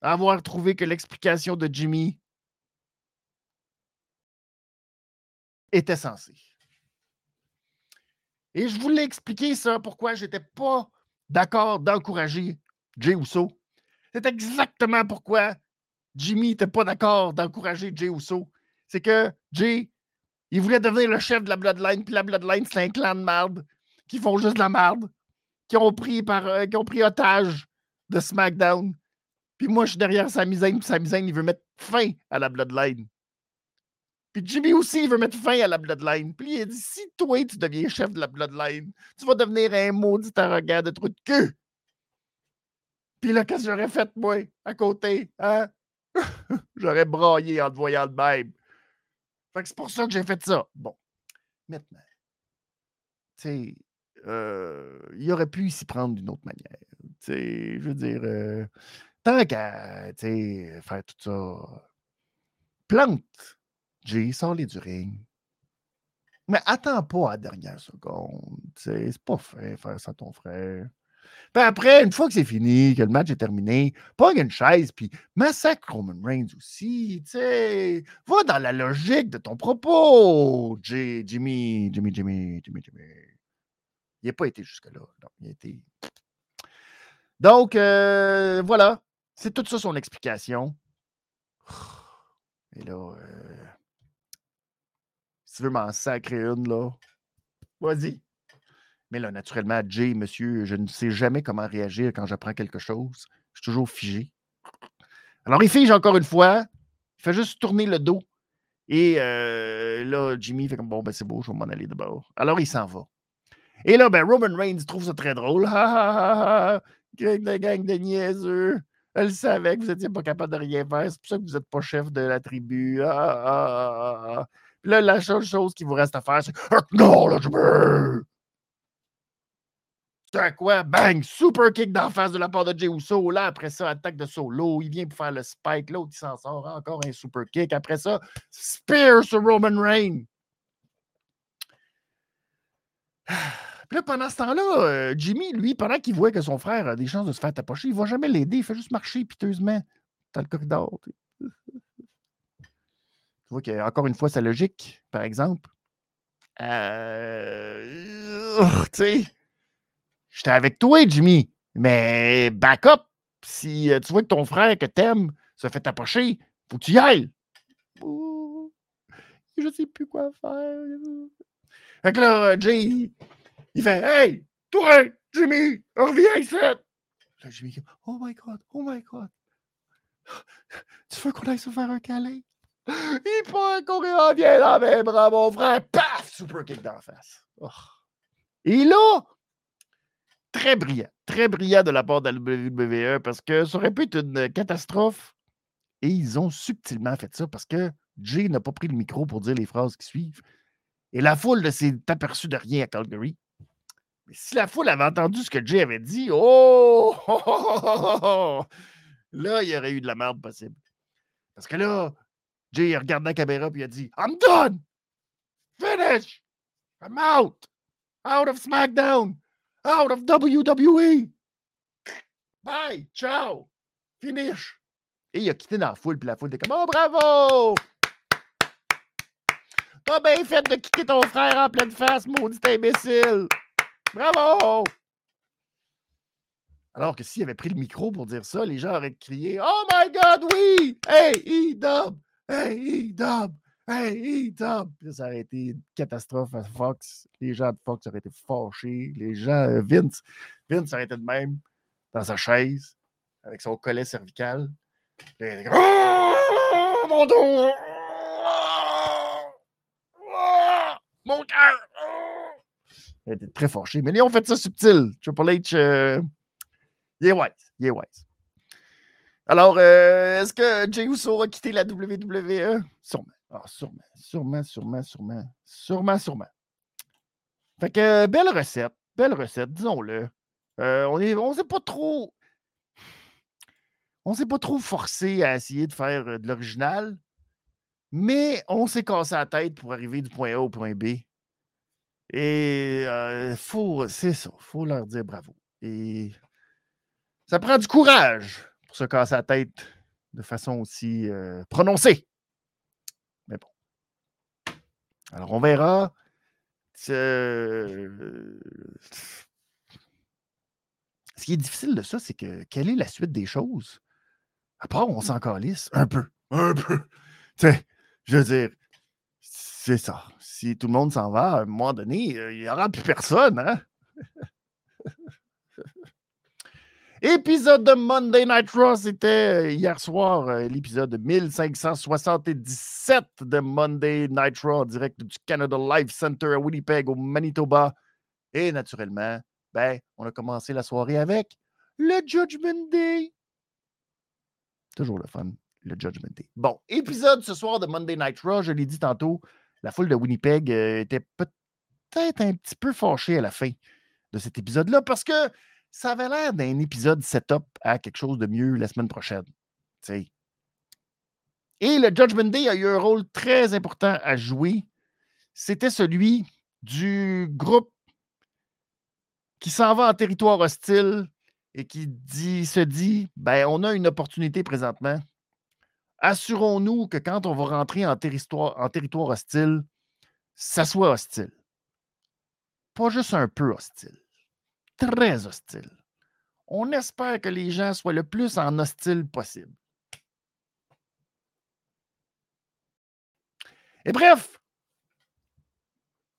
à avoir trouvé que l'explication de Jimmy était censée. Et je voulais expliquer ça, pourquoi je n'étais pas d'accord d'encourager Jay Uso. C'est exactement pourquoi Jimmy n'était pas d'accord d'encourager Jay Uso. C'est que Jay, il voulait devenir le chef de la Bloodline, puis la Bloodline, c'est un clan de merde qui font juste de la merde, qui ont pris, par, euh, qui ont pris otage de SmackDown. Puis moi, je suis derrière Sami Zayn, puis Sami il veut mettre fin à la Bloodline. Puis Jimmy aussi, il veut mettre fin à la Bloodline. Puis il dit si toi, tu deviens chef de la Bloodline, tu vas devenir un maudit arrogant de trou de cul. Puis là, qu'est-ce que j'aurais fait, moi, à côté? Hein? j'aurais braillé en te voyant le même. Fait que c'est pour ça que j'ai fait ça. Bon, maintenant, tu sais, euh, il aurait pu s'y prendre d'une autre manière. Je veux dire, euh, tant qu'à faire tout ça, plante Jay, sors-les du ring. Mais attends pas à la dernière seconde. C'est pas fait faire ça à ton frère. Puis après, une fois que c'est fini, que le match est terminé, pogne une chaise, puis massacre Roman Reigns aussi. Va dans la logique de ton propos, Jay, Jimmy, Jimmy, Jimmy, Jimmy, Jimmy. Il n'a pas été jusque-là. il. Donc, euh, voilà. C'est tout ça son explication. Et là, euh, tu veux m'en sacrer une, là, vas-y. Mais là, naturellement, Jay, monsieur, je ne sais jamais comment réagir quand j'apprends quelque chose. Je suis toujours figé. Alors, il fige encore une fois. Il fait juste tourner le dos. Et euh, là, Jimmy fait comme bon, ben c'est beau, je vais m'en aller de bord. Alors, il s'en va. Et là, ben, Roman Reigns trouve ça très drôle. Ha ha ha ha! De gang de niaiseux. Elle savait que vous n'étiez pas capable de rien faire. C'est pour ça que vous n'êtes pas chef de la tribu. Ah là, la seule chose qui vous reste à faire, c'est Acknowledgement! C'est quoi? Bang! Super kick d'en face de la part de Jey Uso. Là, après ça, attaque de solo. Il vient pour faire le spike. L'autre, il s'en sort. Encore un super kick. Après ça, spear sur Roman Reigns. Pendant ce temps-là, euh, Jimmy, lui, pendant qu'il voit que son frère a des chances de se faire tapocher, il ne va jamais l'aider. Il fait juste marcher piteusement dans le corridor vois qu'encore une fois, c'est logique, par exemple. Euh, tu sais, j'étais avec toi, Jimmy, mais backup, si euh, tu vois que ton frère que t'aimes se fait approcher, faut que tu y ailles. je sais plus quoi faire. Fait que là, Jay, il fait Hey, toi, Jimmy, reviens ici. Là, Jimmy Oh my God, oh my God. Tu veux qu'on aille se faire un câlin? Il prend qu'on revient dans mes bras, mon frère. Paf! Super kick d'en face. Oh. Et là, très brillant. Très brillant de la part de la WWE parce que ça aurait pu être une catastrophe. Et ils ont subtilement fait ça parce que Jay n'a pas pris le micro pour dire les phrases qui suivent. Et la foule ne s'est aperçue de rien à Calgary. Mais si la foule avait entendu ce que Jay avait dit, oh! Là, il y aurait eu de la merde possible. Parce que là, Jay il regarde la caméra et il a dit I'm done! Finish! I'm out! Out of SmackDown! Out of WWE! Bye! Ciao! Finish! Et il a quitté dans la foule, puis la foule était comme Oh bravo! Pas bien fait de kicker ton frère en pleine face, maudit imbécile! Bravo! Alors que s'il avait pris le micro pour dire ça, les gens auraient crié Oh my God, oui! Hey, E-Dub! Hey, E-Dub! Hey, E-Dub! Ça aurait été une catastrophe à Fox. Les gens de Fox auraient été fâchés. Les gens, euh, Vince, Vince aurait été de même dans sa chaise avec son collet cervical. oh, mon dos! Oh, mon cœur! Il était très fâché. Mais ils ont fait ça subtil. Triple H. Euh, il est wise. Alors, euh, est-ce que Jey Uso a quitté la WWE? Sûrement. Ah, sûrement, sûrement, sûrement, sûrement, sûrement, sûrement. Fait que, belle recette, belle recette, disons-le. Euh, on ne on s'est pas trop. On s'est pas trop forcé à essayer de faire euh, de l'original, mais on s'est cassé la tête pour arriver du point A au point B. Et faut, c'est ça, faut leur dire bravo. Et ça prend du courage pour se casser la tête de façon aussi euh, prononcée. Mais bon. Alors, on verra. Ce qui est difficile de ça, c'est que quelle est la suite des choses? À part, on s'en calisse un peu. Un peu. Tu sais, je veux dire, c'est ça. Si tout le monde s'en va, à un moment donné, euh, il n'y aura plus personne, hein? Épisode de Monday Night Raw, c'était euh, hier soir, euh, l'épisode 1577 de Monday Night Raw, direct du Canada Life Center à Winnipeg, au Manitoba. Et naturellement, ben, on a commencé la soirée avec le Judgment Day. Toujours le fun, le Judgment Day. Bon, épisode ce soir de Monday Night Raw, je l'ai dit tantôt, la foule de Winnipeg euh, était peut-être un petit peu fâchée à la fin de cet épisode-là parce que ça avait l'air d'un épisode setup à quelque chose de mieux la semaine prochaine. Et le Judgment Day a eu un rôle très important à jouer. C'était celui du groupe qui s'en va en territoire hostile et qui dit, se dit ben, on a une opportunité présentement. Assurons-nous que quand on va rentrer en territoire, hostile, ça soit hostile. Pas juste un peu hostile très hostile. On espère que les gens soient le plus en hostile possible. Et bref,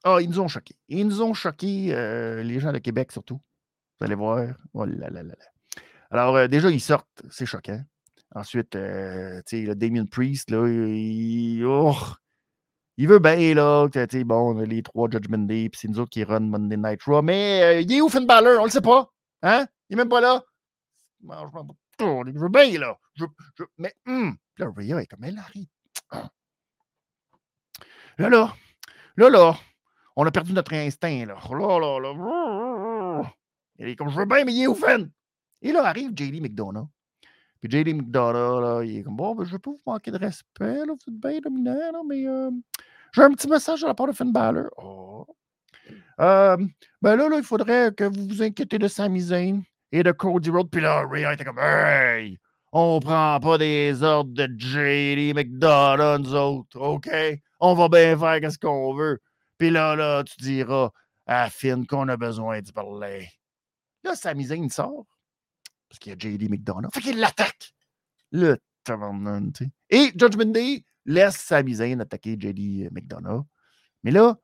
oh, ils nous ont choqués. Ils nous ont choqués, euh, les gens de Québec surtout. Vous allez voir. Oh là là là Alors, euh, déjà, ils sortent, c'est choquant. Ensuite, euh, tu sais, le Damien Priest, là, il, oh, il veut bien, là, que, bon, on a les trois Judgment Day, puis c'est nous autres qui run Monday Night Raw. Mais euh, il est où Finn Balor? On le sait pas. Hein? Il est même pas là. Je veux bien, là. Je, je, mais, hum, là, Rhea est comme elle arrive. Là, là, là, là, on a perdu notre instinct, là. Là, là, là. Il est comme, je veux bien, mais il est où Finn? Et là arrive JD McDonough. Puis JD McDonough, là, il est comme, bon, ben, je veux pas vous manquer de respect, là, vous êtes bien dominant, mais euh, j'ai un petit message de la part de Finn Balor. Oh. Euh, ben là, là, il faudrait que vous vous inquiétez de Sami Zayn et de Cody Rhodes. Puis là, Rhea était comme, hey, on prend pas des ordres de JD McDonough, nous autres, OK? On va bien faire ce qu'on veut. Puis là, là, tu diras à Finn qu'on a besoin de parler. Là, Sami Zayn sort parce qu'il y a JD McDonough. Fait qu'il l'attaque. Le tu Et Judgment Day laisse Sami Zayn attaquer JD McDonough. Mais là,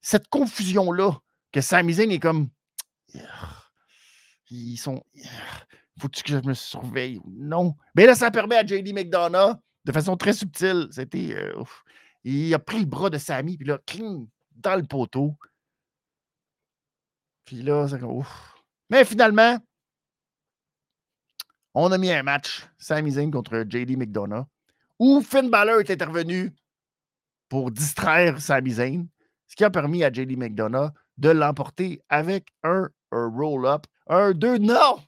cette confusion-là, que Sami Zayn est comme. Ils sont. Faut-tu que je me surveille ou non? Mais là, ça permet à JD McDonough, de façon très subtile, c'était. Euh, il a pris le bras de Sami, puis là, dans le poteau. Puis là, c'est comme. Mais finalement, on a mis un match, Sami Zayn contre JD McDonough, où Finn Balor est intervenu pour distraire Sami Zayn, ce qui a permis à JD McDonough de l'emporter avec un, roll-up. Un, deux, non!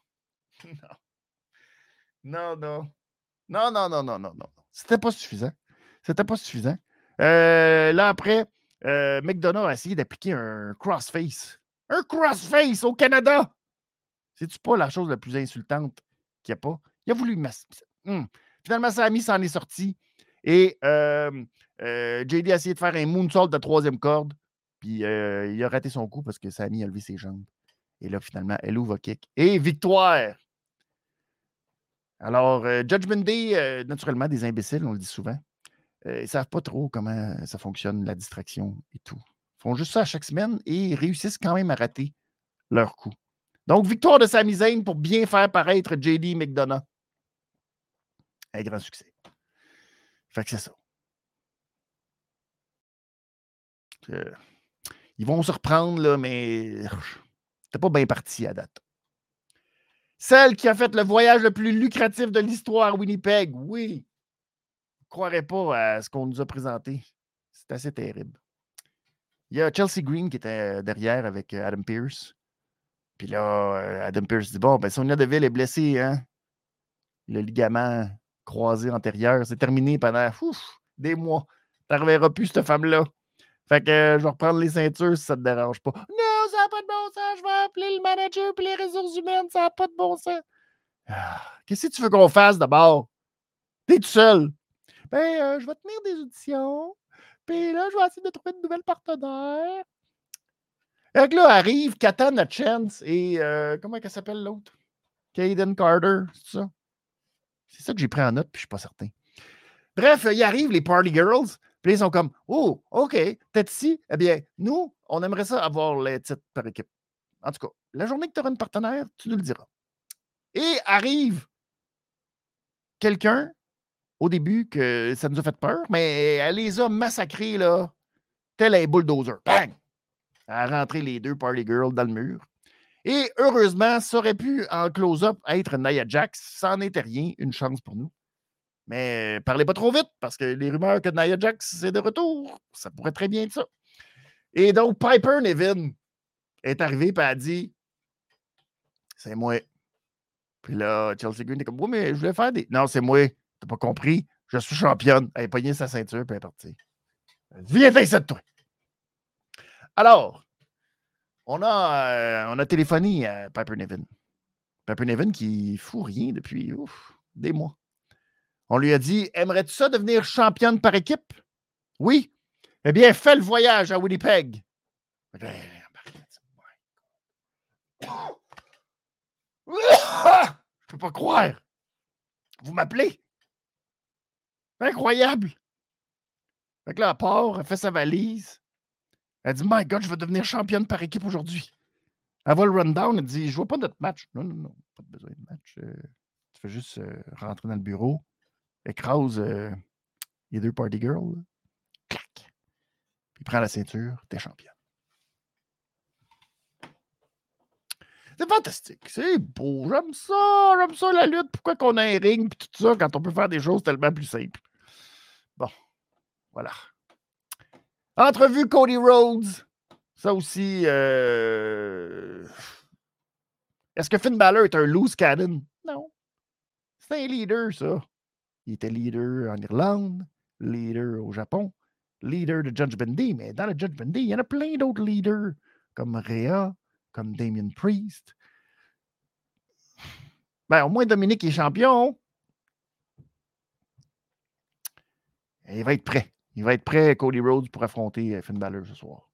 Non, non. Non, non, non, non, non, non. C'était pas suffisant. C'était pas suffisant. Euh, là, après, euh, McDonough a essayé d'appliquer un crossface. Un crossface au Canada! C'est-tu pas la chose la plus insultante qu'il n'y a pas. Il a voulu. Hum. Finalement, Sami s'en est sorti. Et JD a essayé de faire un moonsault de troisième corde. Puis il a raté son coup parce que Sami a levé ses jambes. Et là, finalement, elle ouvre kick. Et victoire! Alors, Judgment Day, naturellement, des imbéciles, on le dit souvent. ils ne savent pas trop comment ça fonctionne, la distraction et tout. Ils font juste ça chaque semaine et réussissent quand même à rater leur coup. Donc, victoire de Sami Zayn pour bien faire paraître JD McDonough. Un grand succès. Fait que c'est ça. ils vont se reprendre, là, mais c'était pas bien parti à date. Celle qui a fait le voyage le plus lucratif de l'histoire, Winnipeg. Oui. Je ne croirais pas à ce qu'on nous a présenté. C'est assez terrible. Il y a Chelsea Green qui était derrière avec euh, Adam Pierce. Puis là, euh, Adam Pierce dit Bon, ben Sonia Deville est blessée, hein? Le ligament croisé antérieur, c'est terminé pendant des mois. Tu reverras plus cette femme-là. Fait que euh, je vais reprendre les ceintures si ça te dérange pas. Non, ça n'a pas de bon sens. Je vais appeler le manager puis les ressources humaines. Ça n'a pas de bon sens. Ah, qu'est-ce que tu veux qu'on fasse d'abord? T'es tout seul. Ben, euh, je vais tenir des auditions. Puis là, je vais essayer de trouver de nouvelles partenaires. Et là, arrive Katana Chance et euh, comment elle s'appelle l'autre? Caden Carter, c'est ça? C'est ça que j'ai pris en note, puis je suis pas certain. Bref, il arrive les Party Girls, puis ils sont comme Oh, OK, t'es ici? Eh bien, nous, on aimerait ça avoir les titres par équipe. En tout cas, la journée que tu auras une partenaire, tu nous le diras. Et arrive quelqu'un au début que ça nous a fait peur, mais elle les a massacrés, là, tel un bulldozer. Bang! A rentré les deux Party Girls dans le mur. Et heureusement, ça aurait pu en close-up être Nia Jax. Ça n'en était rien, une chance pour nous. Mais parlez pas trop vite, parce que les rumeurs que Nia Jax c'est de retour, ça pourrait très bien être ça. Et donc, Piper Nevin est arrivé et a dit C'est moi. Puis là, Chelsea Green est comme Oui, mais je voulais faire des. Non, c'est moi. T'as pas compris? Je suis championne. Elle a pogné sa ceinture puis elle est partie. Viens de toi. Alors, on a, euh, on a téléphoné à Piper Nevin. Piper Nevin qui fout rien depuis des mois. On lui a dit Aimerais-tu ça devenir championne par équipe? Oui. Eh bien, fais le voyage à Winnipeg. Je ne peux pas croire. Vous m'appelez? Incroyable. Fait là, elle part, elle fait sa valise. Elle dit My God, je vais devenir championne par équipe aujourd'hui. Elle va le rundown, elle dit Je vois pas notre match. Non, non, non, pas besoin de match. Euh, tu fais juste euh, rentrer dans le bureau, écrase euh, les deux party girls, clac. Puis prend la ceinture, t'es championne. C'est fantastique. C'est beau. J'aime ça. J'aime ça, la lutte. Pourquoi qu'on a un ring et tout ça quand on peut faire des choses tellement plus simples? Bon. Voilà. Entrevue Cody Rhodes. Ça aussi. Euh... Est-ce que Finn Balor est un loose cannon? Non. C'est un leader, ça. Il était leader en Irlande, leader au Japon, leader de Judge Bendy, mais dans le Judge Bendy, il y en a plein d'autres leaders, comme Rhea, comme Damien Priest. Ben, au moins Dominique est champion. il va être prêt. Il va être prêt, Cody Rhodes, pour affronter euh, Finn Balor ce soir.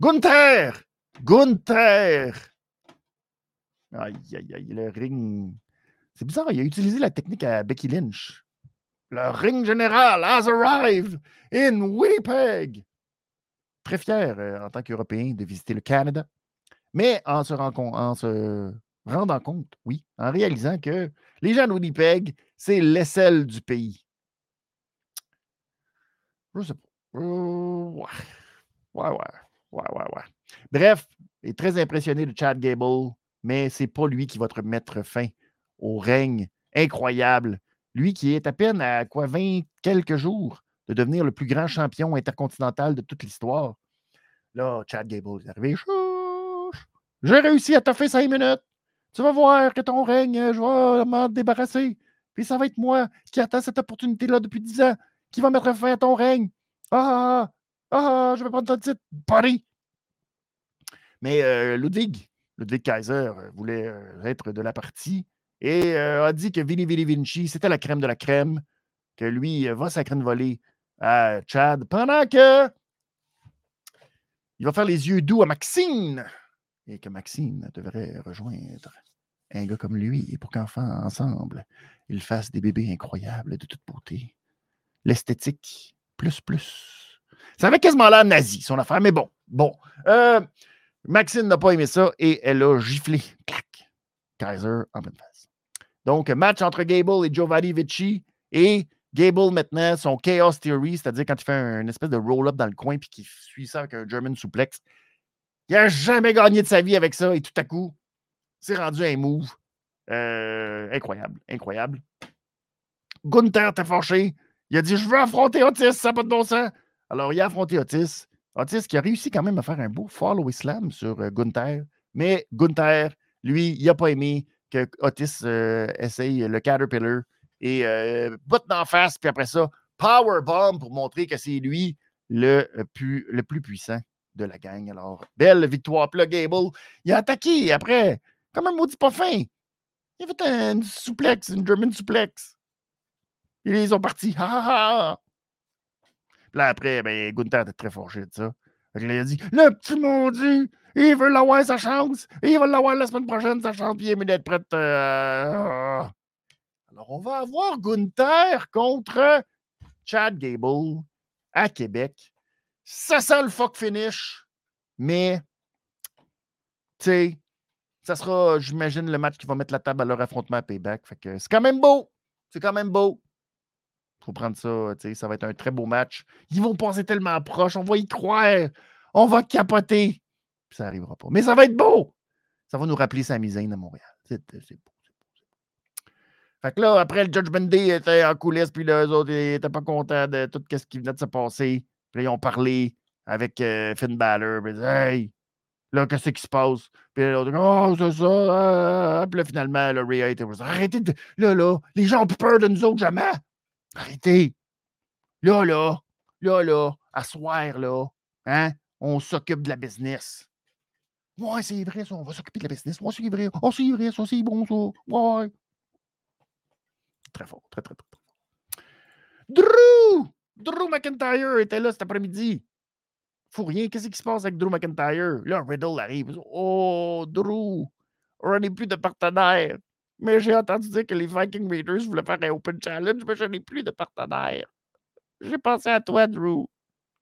Gunther! Gunther! Aïe, aïe, aïe, le ring. C'est bizarre, il a utilisé la technique à Becky Lynch. Le ring général has arrived in Winnipeg. Très fier euh, en tant qu'Européen de visiter le Canada, mais en se, en se rendant compte, oui, en réalisant que les gens de Winnipeg, c'est l'aisselle du pays. Euh, ouais. Ouais, ouais. Ouais, ouais. Bref, il est très impressionné de Chad Gable, mais c'est pas lui qui va te mettre fin au règne incroyable. Lui qui est à peine à quoi 20 quelques jours de devenir le plus grand champion intercontinental de toute l'histoire. Là, Chad Gable est arrivé. J'ai réussi à toffer cinq minutes. Tu vas voir que ton règne, je vais m'en débarrasser. Puis ça va être moi qui attends cette opportunité-là depuis dix ans qui va mettre fin à ton règne? Ah, ah, ah je vais prendre ton titre, Paris. Mais euh, Ludwig, Ludwig Kaiser euh, voulait euh, être de la partie et a dit que Vini Vini Vinci, c'était la crème de la crème. que lui va sacrer une volée à Chad pendant que il va faire les yeux doux à Maxine et que Maxine devrait rejoindre un gars comme lui pour qu'enfin, ensemble, ils fassent des bébés incroyables de toute beauté. L'esthétique, plus, plus. Ça avait quasiment l'air nazi, son affaire, mais bon, bon. Euh, Maxine n'a pas aimé ça et elle a giflé. Clac. Kaiser en pleine face. Donc, match entre Gable et Giovanni Vici et Gable maintenant, son Chaos Theory, c'est-à-dire quand il fait une espèce de roll-up dans le coin puis qu'il suit ça avec un German suplex. Il n'a jamais gagné de sa vie avec ça et tout à coup, c'est rendu un move. Euh, incroyable, incroyable. Gunther t'a fâché. Il a dit Je veux affronter Otis, ça n'a pas de bon sens. Alors, il a affronté Otis. Otis qui a réussi quand même à faire un beau follow slam sur euh, Gunther. Mais Gunther, lui, il n'a pas aimé que Otis euh, essaye le Caterpillar et euh, botte d'en face, puis après ça, Power Bomb pour montrer que c'est lui le plus, le plus puissant de la gang. Alors, belle victoire. Puis Gable, il a attaqué après, comme un maudit pas fin. Il a fait un suplex, une German suplex. Ils ont parti. Ha ha ha! Puis là, après, ben, Gunther était très forgé de ça. Il a dit Le petit maudit, il veut l'avoir sa chance. Il va l'avoir la semaine prochaine, sa chance, puis il est d'être prêt. Euh, alors, on va avoir Gunther contre Chad Gable à Québec. Ça sent le fuck finish, mais, tu sais, ça sera, j'imagine, le match qui va mettre la table à leur affrontement à Payback. Fait que c'est quand même beau. C'est quand même beau. Faut prendre ça, ça va être un très beau match. Ils vont passer tellement proche, on va y croire. On va capoter. ça n'arrivera pas. Mais ça va être beau. Ça va nous rappeler sa misaine à Montréal. C'est beau. Fait que là, après, le Judgment Day était en coulisses, puis là, eux autres, ils n'étaient pas contents de tout ce qui venait de se passer. Puis là, ils ont parlé avec euh, Finn Balor, puis ils disaient, Hey, là, qu'est-ce qui se passe? Puis là, dit, oh, c'est ça. Ah, ah. Puis là, finalement, le Ray était arrêtez de. Là, là, les gens ont plus peur de nous autres, jamais. Arrêtez. Là, là, là, là, à soir, là, hein, on s'occupe de la business. Ouais, c'est vrai, ça, on va s'occuper de la business. Ouais, c'est vrai. Oh, c'est vrai, ça, c'est bon, ça. Ouais. Très fort, très, très, très, fort. Drew! Drew McIntyre était là cet après-midi. Faut rien. Qu'est-ce qui se passe avec Drew McIntyre? Là, Riddle arrive. Oh, Drew! On n'est plus de partenaire. Mais j'ai entendu dire que les Viking Raiders voulaient faire un Open Challenge, mais je n'ai plus de partenaire. J'ai pensé à toi, Drew.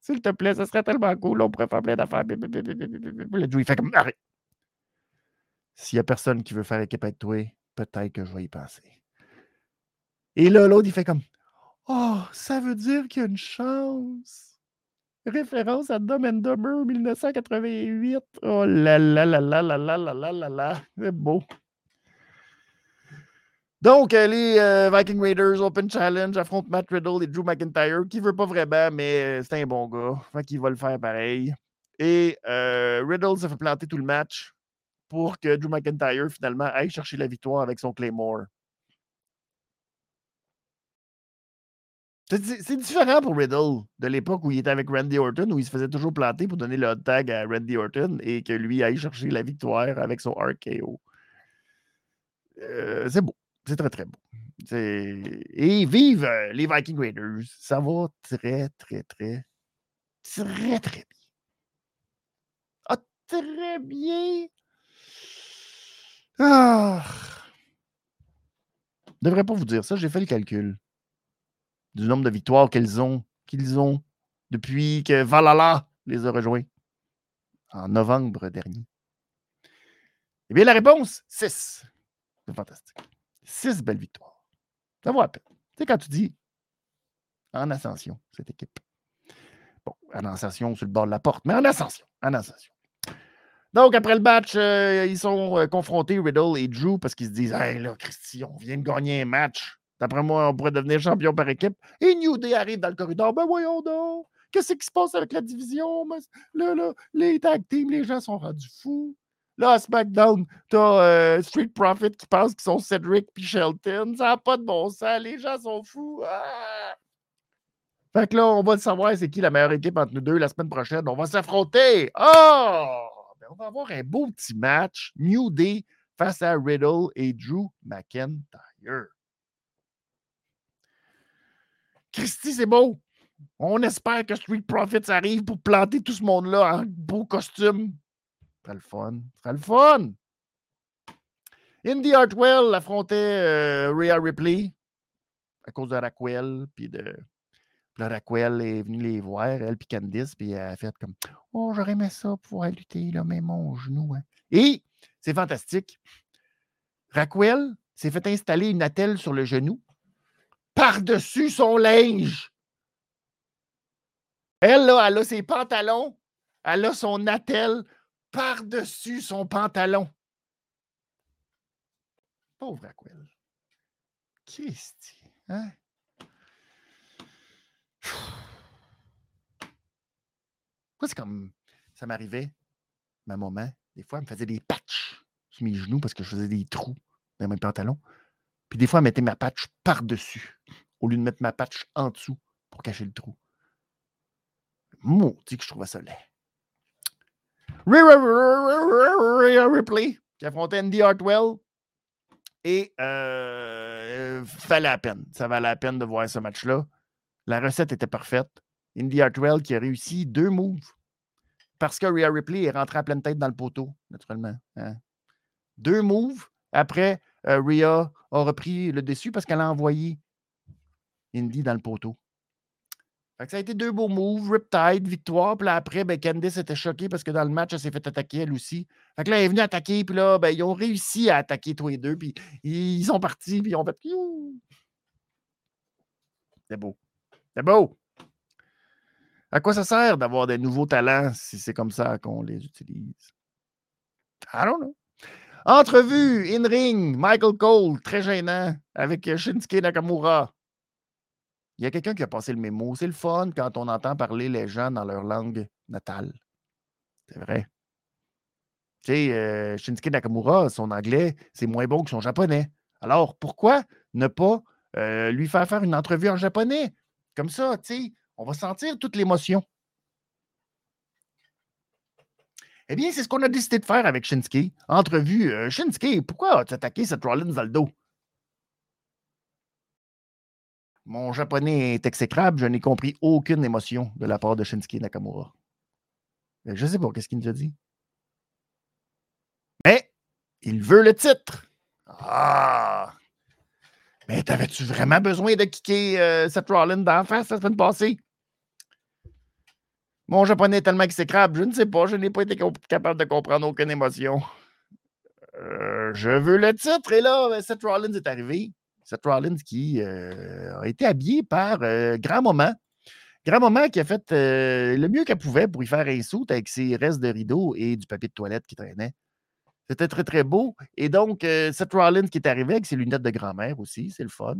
S'il te plaît, ça serait tellement cool. On pourrait faire plein d'affaires. Le Drew, il fait comme arrête. S'il n'y a personne qui veut faire équipe avec toi, peut-être que je vais y penser. Et là, l'autre, il fait comme Oh, ça veut dire qu'il y a une chance. Référence à Dumb and Dumber 1988. Oh là là là là là là là là là là. C'est beau. Donc, euh, les euh, Viking Raiders Open Challenge affrontent Matt Riddle et Drew McIntyre, qui veut pas vraiment, mais euh, c'est un bon gars. Fait va le faire pareil. Et Riddle se fait planter tout le match pour que Drew McIntyre, finalement, aille chercher la victoire avec son Claymore. C'est différent pour Riddle de l'époque où il était avec Randy Orton, où il se faisait toujours planter pour donner le hot tag à Randy Orton et que lui aille chercher la victoire avec son RKO. C'est beau. C'est très, très beau. Et vive euh, les Viking Raiders. Ça va très, très, très, très, très bien. Ah, très bien. Ah. Je devrais pas vous dire ça, j'ai fait le calcul du nombre de victoires qu'ils ont, qu'ils ont depuis que Valhalla les a rejoints en novembre dernier. Eh bien, la réponse, 6. C'est fantastique. 6 belles victoires. Ça vaut la peine. Tu sais, quand tu dis en ascension, cette équipe. Bon, en ascension sur le bord de la porte, mais en ascension. En ascension. Donc, après le match, euh, ils sont euh, confrontés, Riddle et Drew, parce qu'ils se disent Hey là, Christy, on vient de gagner un match. D'après moi, on pourrait devenir champion par équipe. Et New Day arrive dans le corridor. Ben voyons donc. Qu'est-ce qui se passe avec la division? Là, là, les tag teams, les gens sont rendus fous. Là, à SmackDown, t'as euh, Street Profit qui pense qu'ils sont Cedric et Shelton. Ça n'a pas de bon sens. Les gens sont fous. Ah! Fait que là, on va le savoir c'est qui la meilleure équipe entre nous deux la semaine prochaine. On va s'affronter. Oh! On va avoir un beau petit match. New Day face à Riddle et Drew McIntyre. Christy, c'est beau. On espère que Street Profits arrive pour planter tout ce monde-là en beau costume. Ce le fun. Ce le fun. Indy Hartwell affrontait euh, Rhea Ripley à cause de Raquel, puis de. Raquel est venue les voir, elle puis Candice, puis elle a fait comme Oh, j'aurais aimé ça pouvoir lutter, là, mais mon genou. Hein. Et c'est fantastique. Raquel s'est fait installer une attelle sur le genou par-dessus son linge. Elle, là, elle a ses pantalons, elle a son attelle par-dessus son pantalon. Pauvre Aquel. Christy, hein? Moi, c'est comme ça m'arrivait, ma maman, des fois, elle me faisait des patchs sur mes genoux parce que je faisais des trous dans mes pantalons. Puis des fois, elle mettait ma patch par-dessus au lieu de mettre ma patch en dessous pour cacher le trou. Maudit que je trouvais ça laid. Ripley qui affrontait Andy Hartwell. Et euh, fallait la peine. Ça valait la peine de voir ce match-là. La recette était parfaite. Indy Hartwell qui a réussi deux moves parce que Rhea Ripley est rentrée à pleine tête dans le poteau, naturellement. Hein. Deux moves. Après, euh, Rhea a repris le dessus parce qu'elle a envoyé Indy dans le poteau ça a été deux beaux moves, Riptide, victoire. Puis là, après, ben, Candice était choquée parce que dans le match, elle s'est fait attaquer elle aussi. Fait que là, elle est venue attaquer, puis là, ben, ils ont réussi à attaquer tous les deux, puis ils sont partis, puis ils ont fait. C'est beau. C'est beau. À quoi ça sert d'avoir des nouveaux talents si c'est comme ça qu'on les utilise? I don't know. Entrevue, in-ring, Michael Cole, très gênant, avec Shinsuke Nakamura. Il y a quelqu'un qui a passé le mémo. C'est le fun quand on entend parler les gens dans leur langue natale. C'est vrai. Tu sais, euh, Shinsuke Nakamura, son anglais, c'est moins bon que son japonais. Alors, pourquoi ne pas euh, lui faire faire une entrevue en japonais? Comme ça, tu sais, on va sentir toute l'émotion. Eh bien, c'est ce qu'on a décidé de faire avec Shinsuke. Entrevue. Euh, Shinsuke, pourquoi as-tu attaqué cette Rollins dans? Mon japonais est exécrable, je n'ai compris aucune émotion de la part de Shinsuke Nakamura. Euh, je ne sais pas qu'est-ce qu'il nous a dit? Mais il veut le titre. Ah! Mais t'avais-tu vraiment besoin de kicker euh, Seth Rollins d'en face la semaine passée? Mon japonais est tellement exécrable, je ne sais pas, je n'ai pas été capable de comprendre aucune émotion. Euh, je veux le titre, et là, ben, Seth Rollins est arrivé. Seth Rollins qui euh, a été habillé par euh, Grand Moment. Grand Moment qui a fait euh, le mieux qu'elle pouvait pour y faire un saut avec ses restes de rideaux et du papier de toilette qui traînait. C'était très, très beau. Et donc, Seth Rollins qui est arrivé avec ses lunettes de grand-mère aussi, c'est le fun,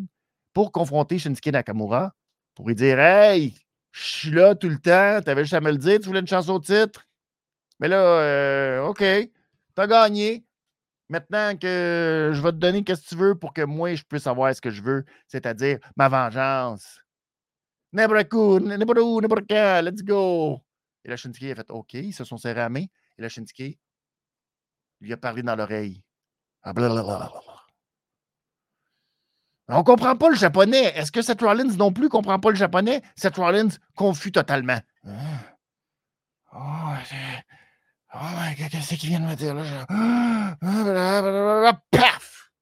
pour confronter Shinsuke Nakamura, pour lui dire Hey, je suis là tout le temps, tu avais juste à me le dire, tu voulais une chanson au titre? Mais là, OK, tu as gagné. Maintenant que je vais te donner ce que tu veux pour que moi, je puisse avoir ce que je veux, c'est-à-dire ma vengeance. Nebraku, Nebraku, Nebraka, let's go. Et la Shinsuke a fait OK, ils se sont serrés à main. Et la Shinsuke lui a parlé dans l'oreille. Ah, On ne comprend pas le japonais. Est-ce que Seth Rollins non plus ne comprend pas le japonais? Seth Rollins confus totalement. Oh, Oh my God, qu'est-ce qu'il vient de me dire là? Paf!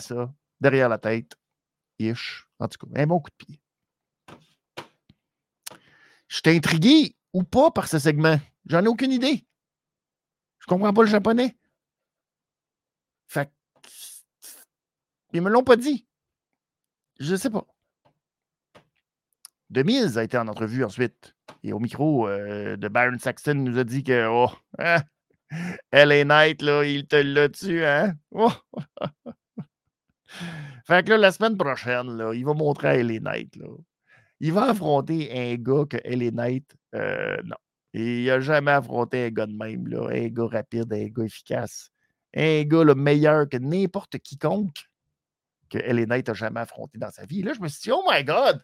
ça derrière la tête. Ish. En tout cas, un bon coup de pied. Je suis intrigué ou pas par ce segment. J'en ai aucune idée. Je comprends pas le japonais. Fait ils me l'ont pas dit. Je sais pas. Demise a été en entrevue ensuite. Et au micro euh, de Baron Saxton nous a dit que oh, hein, LA Knight, là, il te l'a tué, hein? Oh. fait que là, la semaine prochaine, là, il va montrer à LA Knight. Là. Il va affronter un gars que LA Knight, euh, non. Il n'a jamais affronté un gars de même, là. un gars rapide, un gars efficace. Un gars le meilleur que n'importe quiconque que LA Knight a jamais affronté dans sa vie. Là, je me suis dit, oh my God!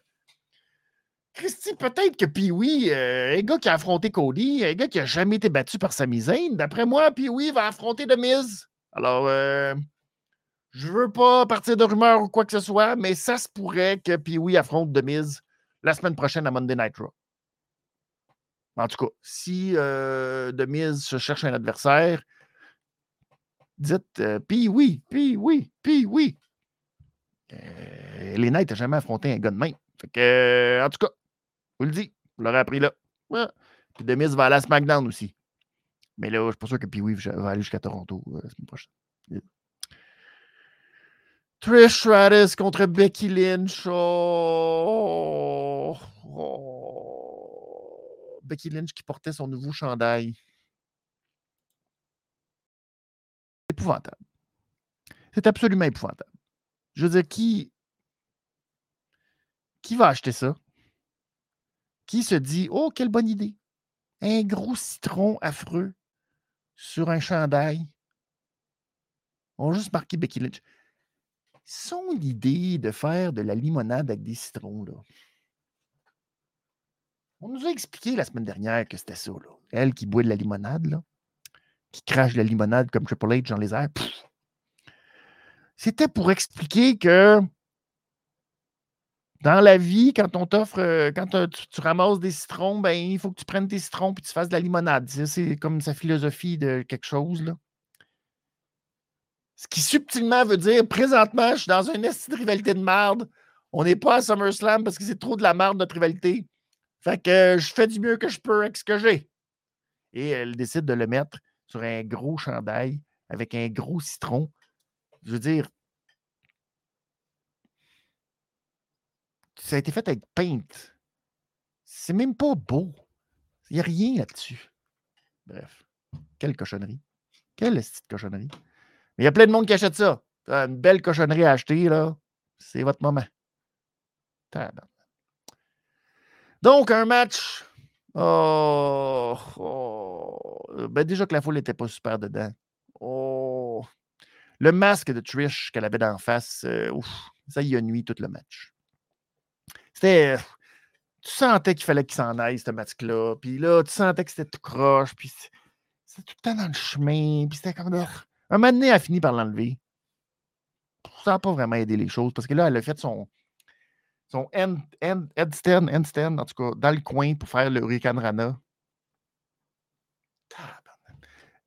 Christy, peut-être que oui, euh, un gars qui a affronté Cody, un gars qui n'a jamais été battu par sa misaine, d'après moi, oui, va affronter The Miz. Alors, euh, Je veux pas partir de rumeurs ou quoi que ce soit, mais ça se pourrait que Pee-Wee affronte de mise la semaine prochaine à Monday Night Raw. En tout cas, si euh, de mise se cherche un adversaire, dites euh, Pee-Wee, Pee-Wee, Pee-Wee. Euh, les Knights n'ont jamais affronté un gars de main. Fait que, en tout cas, vous le dis, vous l'aurez appris là. Puis Demise va aller à SmackDown aussi. Mais là, je suis pas sûr que Pee-Wee va aller jusqu'à Toronto la semaine prochaine. Trish Stratus contre Becky Lynch. Oh, oh. Becky Lynch qui portait son nouveau chandail. Épouvantable. C'est absolument épouvantable. Je veux dire, qui, qui va acheter ça? Qui se dit Oh, quelle bonne idée! Un gros citron affreux sur un chandail. On va juste marqué Becky Lynch son idée de faire de la limonade avec des citrons, là. On nous a expliqué la semaine dernière que c'était ça, là. Elle qui boit de la limonade, là, qui crache de la limonade comme Triple H dans les airs. C'était pour expliquer que dans la vie, quand on t'offre, euh, quand tu, tu, ramasses des citrons, ben, il faut que tu prennes tes citrons et tu fasses de la limonade. C'est comme sa philosophie de quelque chose. Ce qui subtilement veut dire présentement, je suis dans une de rivalité de merde. On n'est pas à SummerSlam parce que c'est trop de la merde notre rivalité. Fait que je fais du mieux que je peux avec ce que j'ai. Et elle décide de le mettre sur un gros chandail avec un gros citron. Je veux dire, ça a été fait avec paint. C'est même pas beau. Il n'y a rien là-dessus. Bref, quelle cochonnerie. Quelle petite cochonnerie? Mais il y a plein de monde qui achète ça. Une belle cochonnerie à acheter, là. C'est votre moment. Donc, un match. Oh, oh. Ben déjà que la foule n'était pas super dedans. Oh. Le masque de Trish qu'elle avait d'en face, euh, ouf, ça y a nuit tout le match. Tu sentais qu'il fallait qu'il s'en aille, ce masque-là. Puis là, tu sentais que c'était tout croche. Puis c'était tout le temps dans le chemin. Puis c'était comme. Un moment donné, elle a fini par l'enlever. Ça n'a pas vraiment aidé les choses parce que là, elle a fait son, son end, end, headstand, en tout cas, dans le coin pour faire le Hurricane Rana.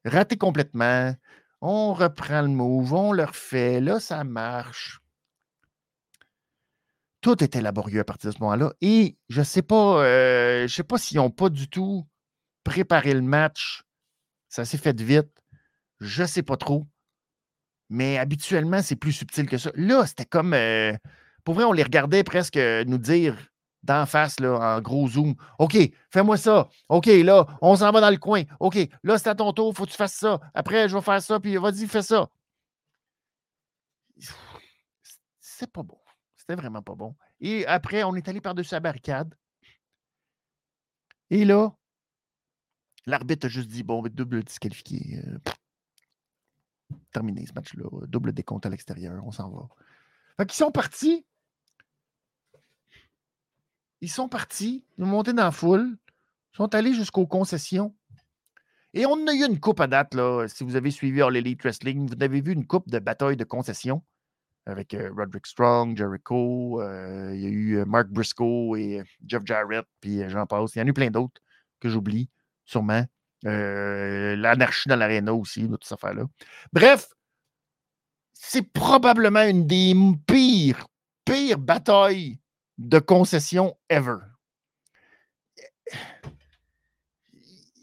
Raté complètement. On reprend le move, on le refait. Là, ça marche. Tout était laborieux à partir de ce moment-là. Et je ne sais pas, euh, je sais pas s'ils n'ont pas du tout préparé le match. Ça s'est fait vite. Je ne sais pas trop. Mais habituellement, c'est plus subtil que ça. Là, c'était comme. Euh, pour vrai, on les regardait presque nous dire d'en face, là, en gros zoom. OK, fais-moi ça. OK, là, on s'en va dans le coin. OK, là, c'est à ton tour, faut que tu fasses ça. Après, je vais faire ça, puis vas-y, fais ça. C'est pas bon. C'était vraiment pas bon. Et après, on est allé par-dessus la barricade. Et là, l'arbitre a juste dit bon, double disqualifié. Euh, terminé ce match-là. Double décompte à l'extérieur, on s'en va. Fait qu'ils sont partis. Ils sont partis, ils ont monté dans la foule, ils sont allés jusqu'aux concessions. Et on a eu une coupe à date. Si vous avez suivi All Elite Wrestling, vous avez vu une coupe de bataille de concessions avec Roderick Strong, Jericho, il y a eu Mark Briscoe et Jeff Jarrett, puis j'en passe. Il y en a eu plein d'autres que j'oublie, sûrement. L'anarchie dans l'aréna aussi, toute cette affaire-là. Bref, c'est probablement une des pires, pires batailles de concession ever.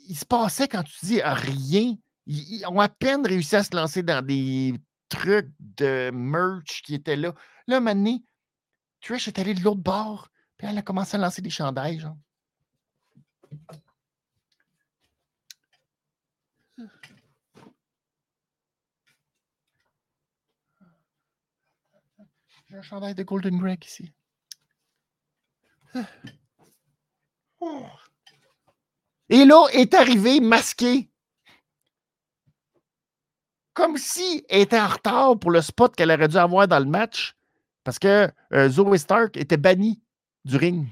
Il se passait quand tu dis rien. Ils ont à peine réussi à se lancer dans des trucs de merch qui étaient là. Là, maintenant, Trish est allée de l'autre bord, puis elle a commencé à lancer des chandails, genre. J'ai un chandail de Golden Greg ici. Et là, est arrivé masqué. Comme si elle était en retard pour le spot qu'elle aurait dû avoir dans le match. Parce que euh, Zoe Stark était bannie du ring.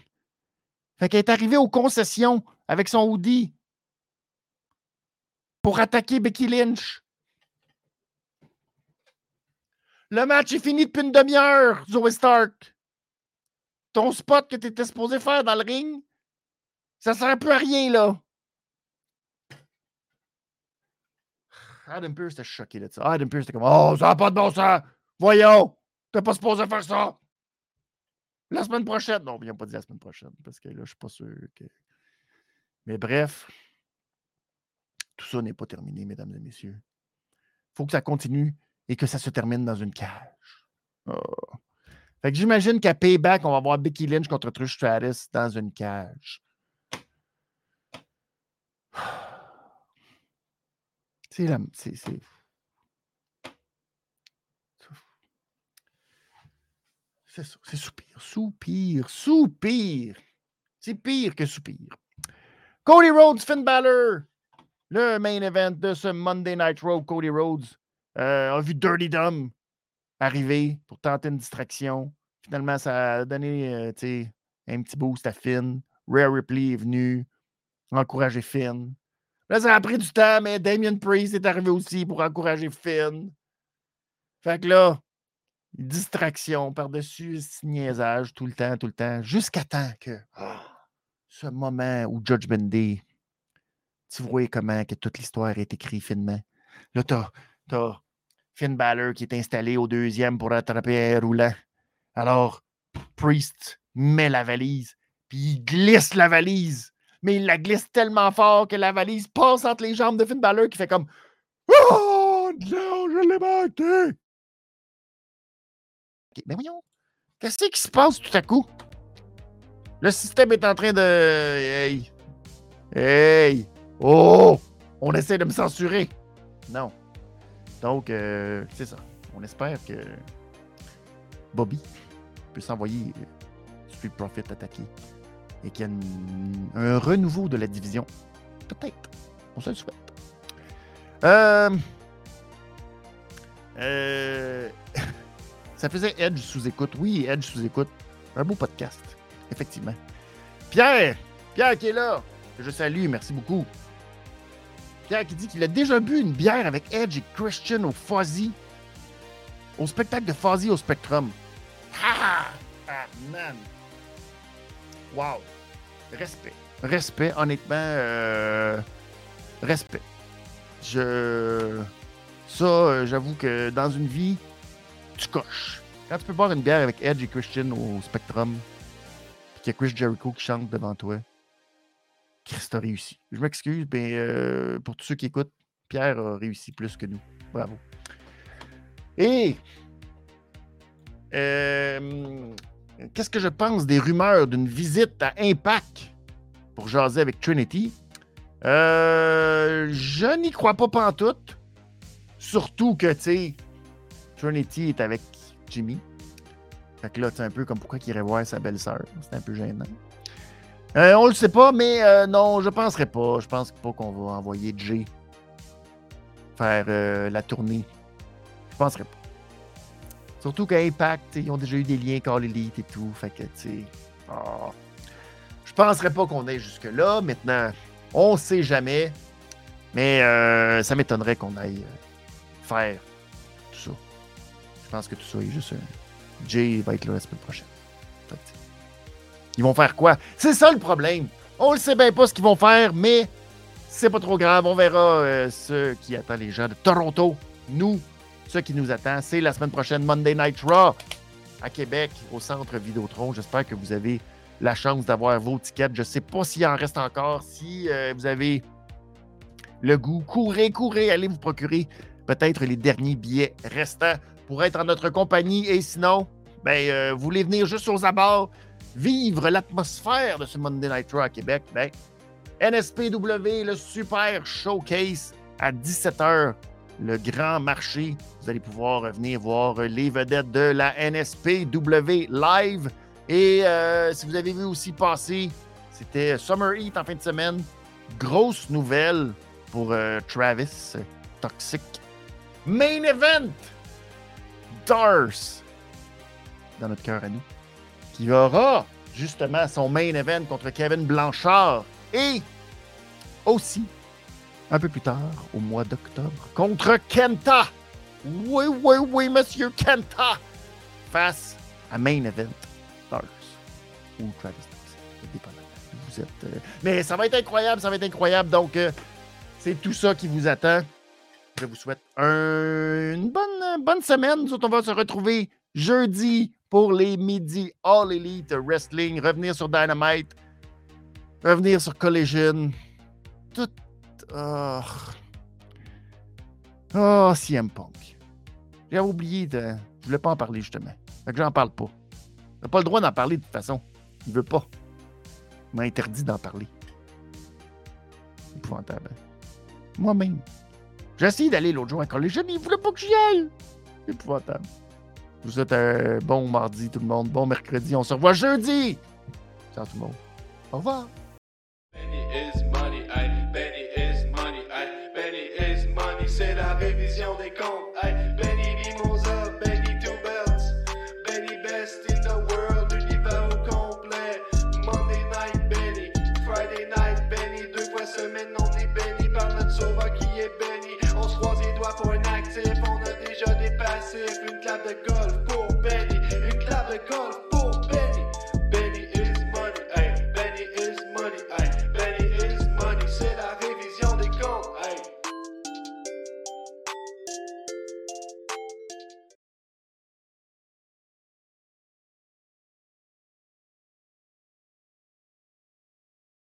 Fait qu'elle est arrivée aux concessions avec son hoodie pour attaquer Becky Lynch. Le match est fini depuis une demi-heure, Zoe Stark. Ton spot que tu étais supposé faire dans le ring, ça sert plus à rien, là. Adam Pearce était choqué de ça. Adam Pearce était comme Oh, ça n'a pas de bon sens. Voyons, t'es pas supposé faire ça. La semaine prochaine. Non, ils n'ont pas dit la semaine prochaine parce que là, je suis pas sûr que. Mais bref, tout ça n'est pas terminé, mesdames et messieurs. Il faut que ça continue et que ça se termine dans une cage. Oh. Fait que j'imagine qu'à Payback, on va voir Becky Lynch contre Trish Stratus dans une cage. C'est la. C'est. C'est ça. C'est soupir. Soupir. Soupir. C'est pire que soupir. Cody Rhodes, Finn Balor. Le main event de ce Monday Night Raw. Cody Rhodes euh, a vu Dirty Dumb arriver pour tenter une distraction. Finalement, ça a donné euh, un petit boost à Finn. Rare Ripley est venu encourager Finn. Là, ça a pris du temps, mais Damien Priest est arrivé aussi pour encourager Finn. Fait que là, distraction par-dessus niaisage tout le temps, tout le temps, jusqu'à temps que ah, ce moment où Judgment Day, tu vois comment que toute l'histoire est écrite finement. Là, t'as, as Finn Balor qui est installé au deuxième pour attraper un roulant. Alors, Priest met la valise, puis il glisse la valise mais il la glisse tellement fort que la valise passe entre les jambes de Finn Balor qui fait comme Oh je l'ai manqué! mais voyons, qu'est-ce qui se passe tout à coup? Le système est en train de. Hey! Hey! Oh! On essaie de me censurer! Non. Donc, euh, c'est ça. On espère que Bobby peut s'envoyer Street Profit attaquer et qu'il y a un renouveau de la division. Peut-être. On se le souhaite. Euh, euh, ça faisait Edge sous écoute. Oui, Edge sous écoute. Un beau podcast. Effectivement. Pierre! Pierre qui est là. Je salue. Merci beaucoup. Pierre qui dit qu'il a déjà bu une bière avec Edge et Christian au Fuzzy. Au spectacle de Fuzzy au Spectrum. Ah! Ah, man! Wow! Respect. Respect, honnêtement. Euh, respect. Je. Ça, euh, j'avoue que dans une vie, tu coches. Quand tu peux boire une bière avec Edge et Christian au Spectrum, puis qu'il y a Chris Jericho qui chante devant toi, Chris a réussi. Je m'excuse, mais euh, pour tous ceux qui écoutent, Pierre a réussi plus que nous. Bravo. Et. Qu'est-ce que je pense des rumeurs d'une visite à Impact pour jaser avec Trinity? Euh, je n'y crois pas pantoute. Surtout que, tu sais, Trinity est avec Jimmy. Fait que là, c'est un peu comme pourquoi il irait voir sa belle-sœur. C'est un peu gênant. Euh, on le sait pas, mais euh, non, je penserais pas. Je pense pas qu'on va envoyer Jay faire la tournée. Je penserais pas. Surtout qu'à Impact, ils ont déjà eu des liens Call Elite et tout. Fait que, tu sais. Oh. Je penserais pas qu'on aille jusque-là. Maintenant, on sait jamais. Mais euh, ça m'étonnerait qu'on aille euh, faire tout ça. Je pense que tout ça est juste. un... Jay va être là la semaine prochaine. ils vont faire quoi? C'est ça le problème. On ne sait bien pas ce qu'ils vont faire, mais c'est pas trop grave. On verra euh, ce qui attend les gens de Toronto. Nous, ce qui nous attend, c'est la semaine prochaine, Monday Night Raw à Québec, au centre Vidéotron. J'espère que vous avez la chance d'avoir vos tickets. Je ne sais pas s'il en reste encore. Si euh, vous avez le goût, courez, courez, allez vous procurer peut-être les derniers billets restants pour être en notre compagnie. Et sinon, ben, euh, vous voulez venir juste aux abords, vivre l'atmosphère de ce Monday Night Raw à Québec, ben, NSPW, le super showcase à 17h le grand marché. Vous allez pouvoir venir voir les vedettes de la NSPW live. Et euh, si vous avez vu aussi passer, c'était Summer Heat en fin de semaine. Grosse nouvelle pour euh, Travis Toxic. Main event! Dars dans notre cœur à nous. Qui aura justement son main event contre Kevin Blanchard. Et aussi un peu plus tard, au mois d'octobre, contre Kenta Oui, oui, oui, Monsieur Kenta! Face à Main Event Stars ou Travis dépendant. Vous êtes, euh, Mais ça va être incroyable, ça va être incroyable. Donc, euh, c'est tout ça qui vous attend. Je vous souhaite une bonne, bonne semaine. Nous on va se retrouver jeudi pour les midis All Elite Wrestling. Revenir sur Dynamite. Revenir sur Collision. Tout. Oh, oh CM Punk. J'avais oublié de. Je voulais pas en parler justement. Fait que j'en parle pas. N'a pas le droit d'en parler de toute façon. Il veut pas. Il m'a interdit d'en parler. Épouvantable. Moi-même. J'ai essayé d'aller l'autre jour à Collision, il voulait pas que j'y aille. Épouvantable. Je vous souhaite un bon mardi, tout le monde. Bon mercredi. On se revoit jeudi. Ciao, tout le monde. Au revoir. De golf pour Benny, une clave golf pour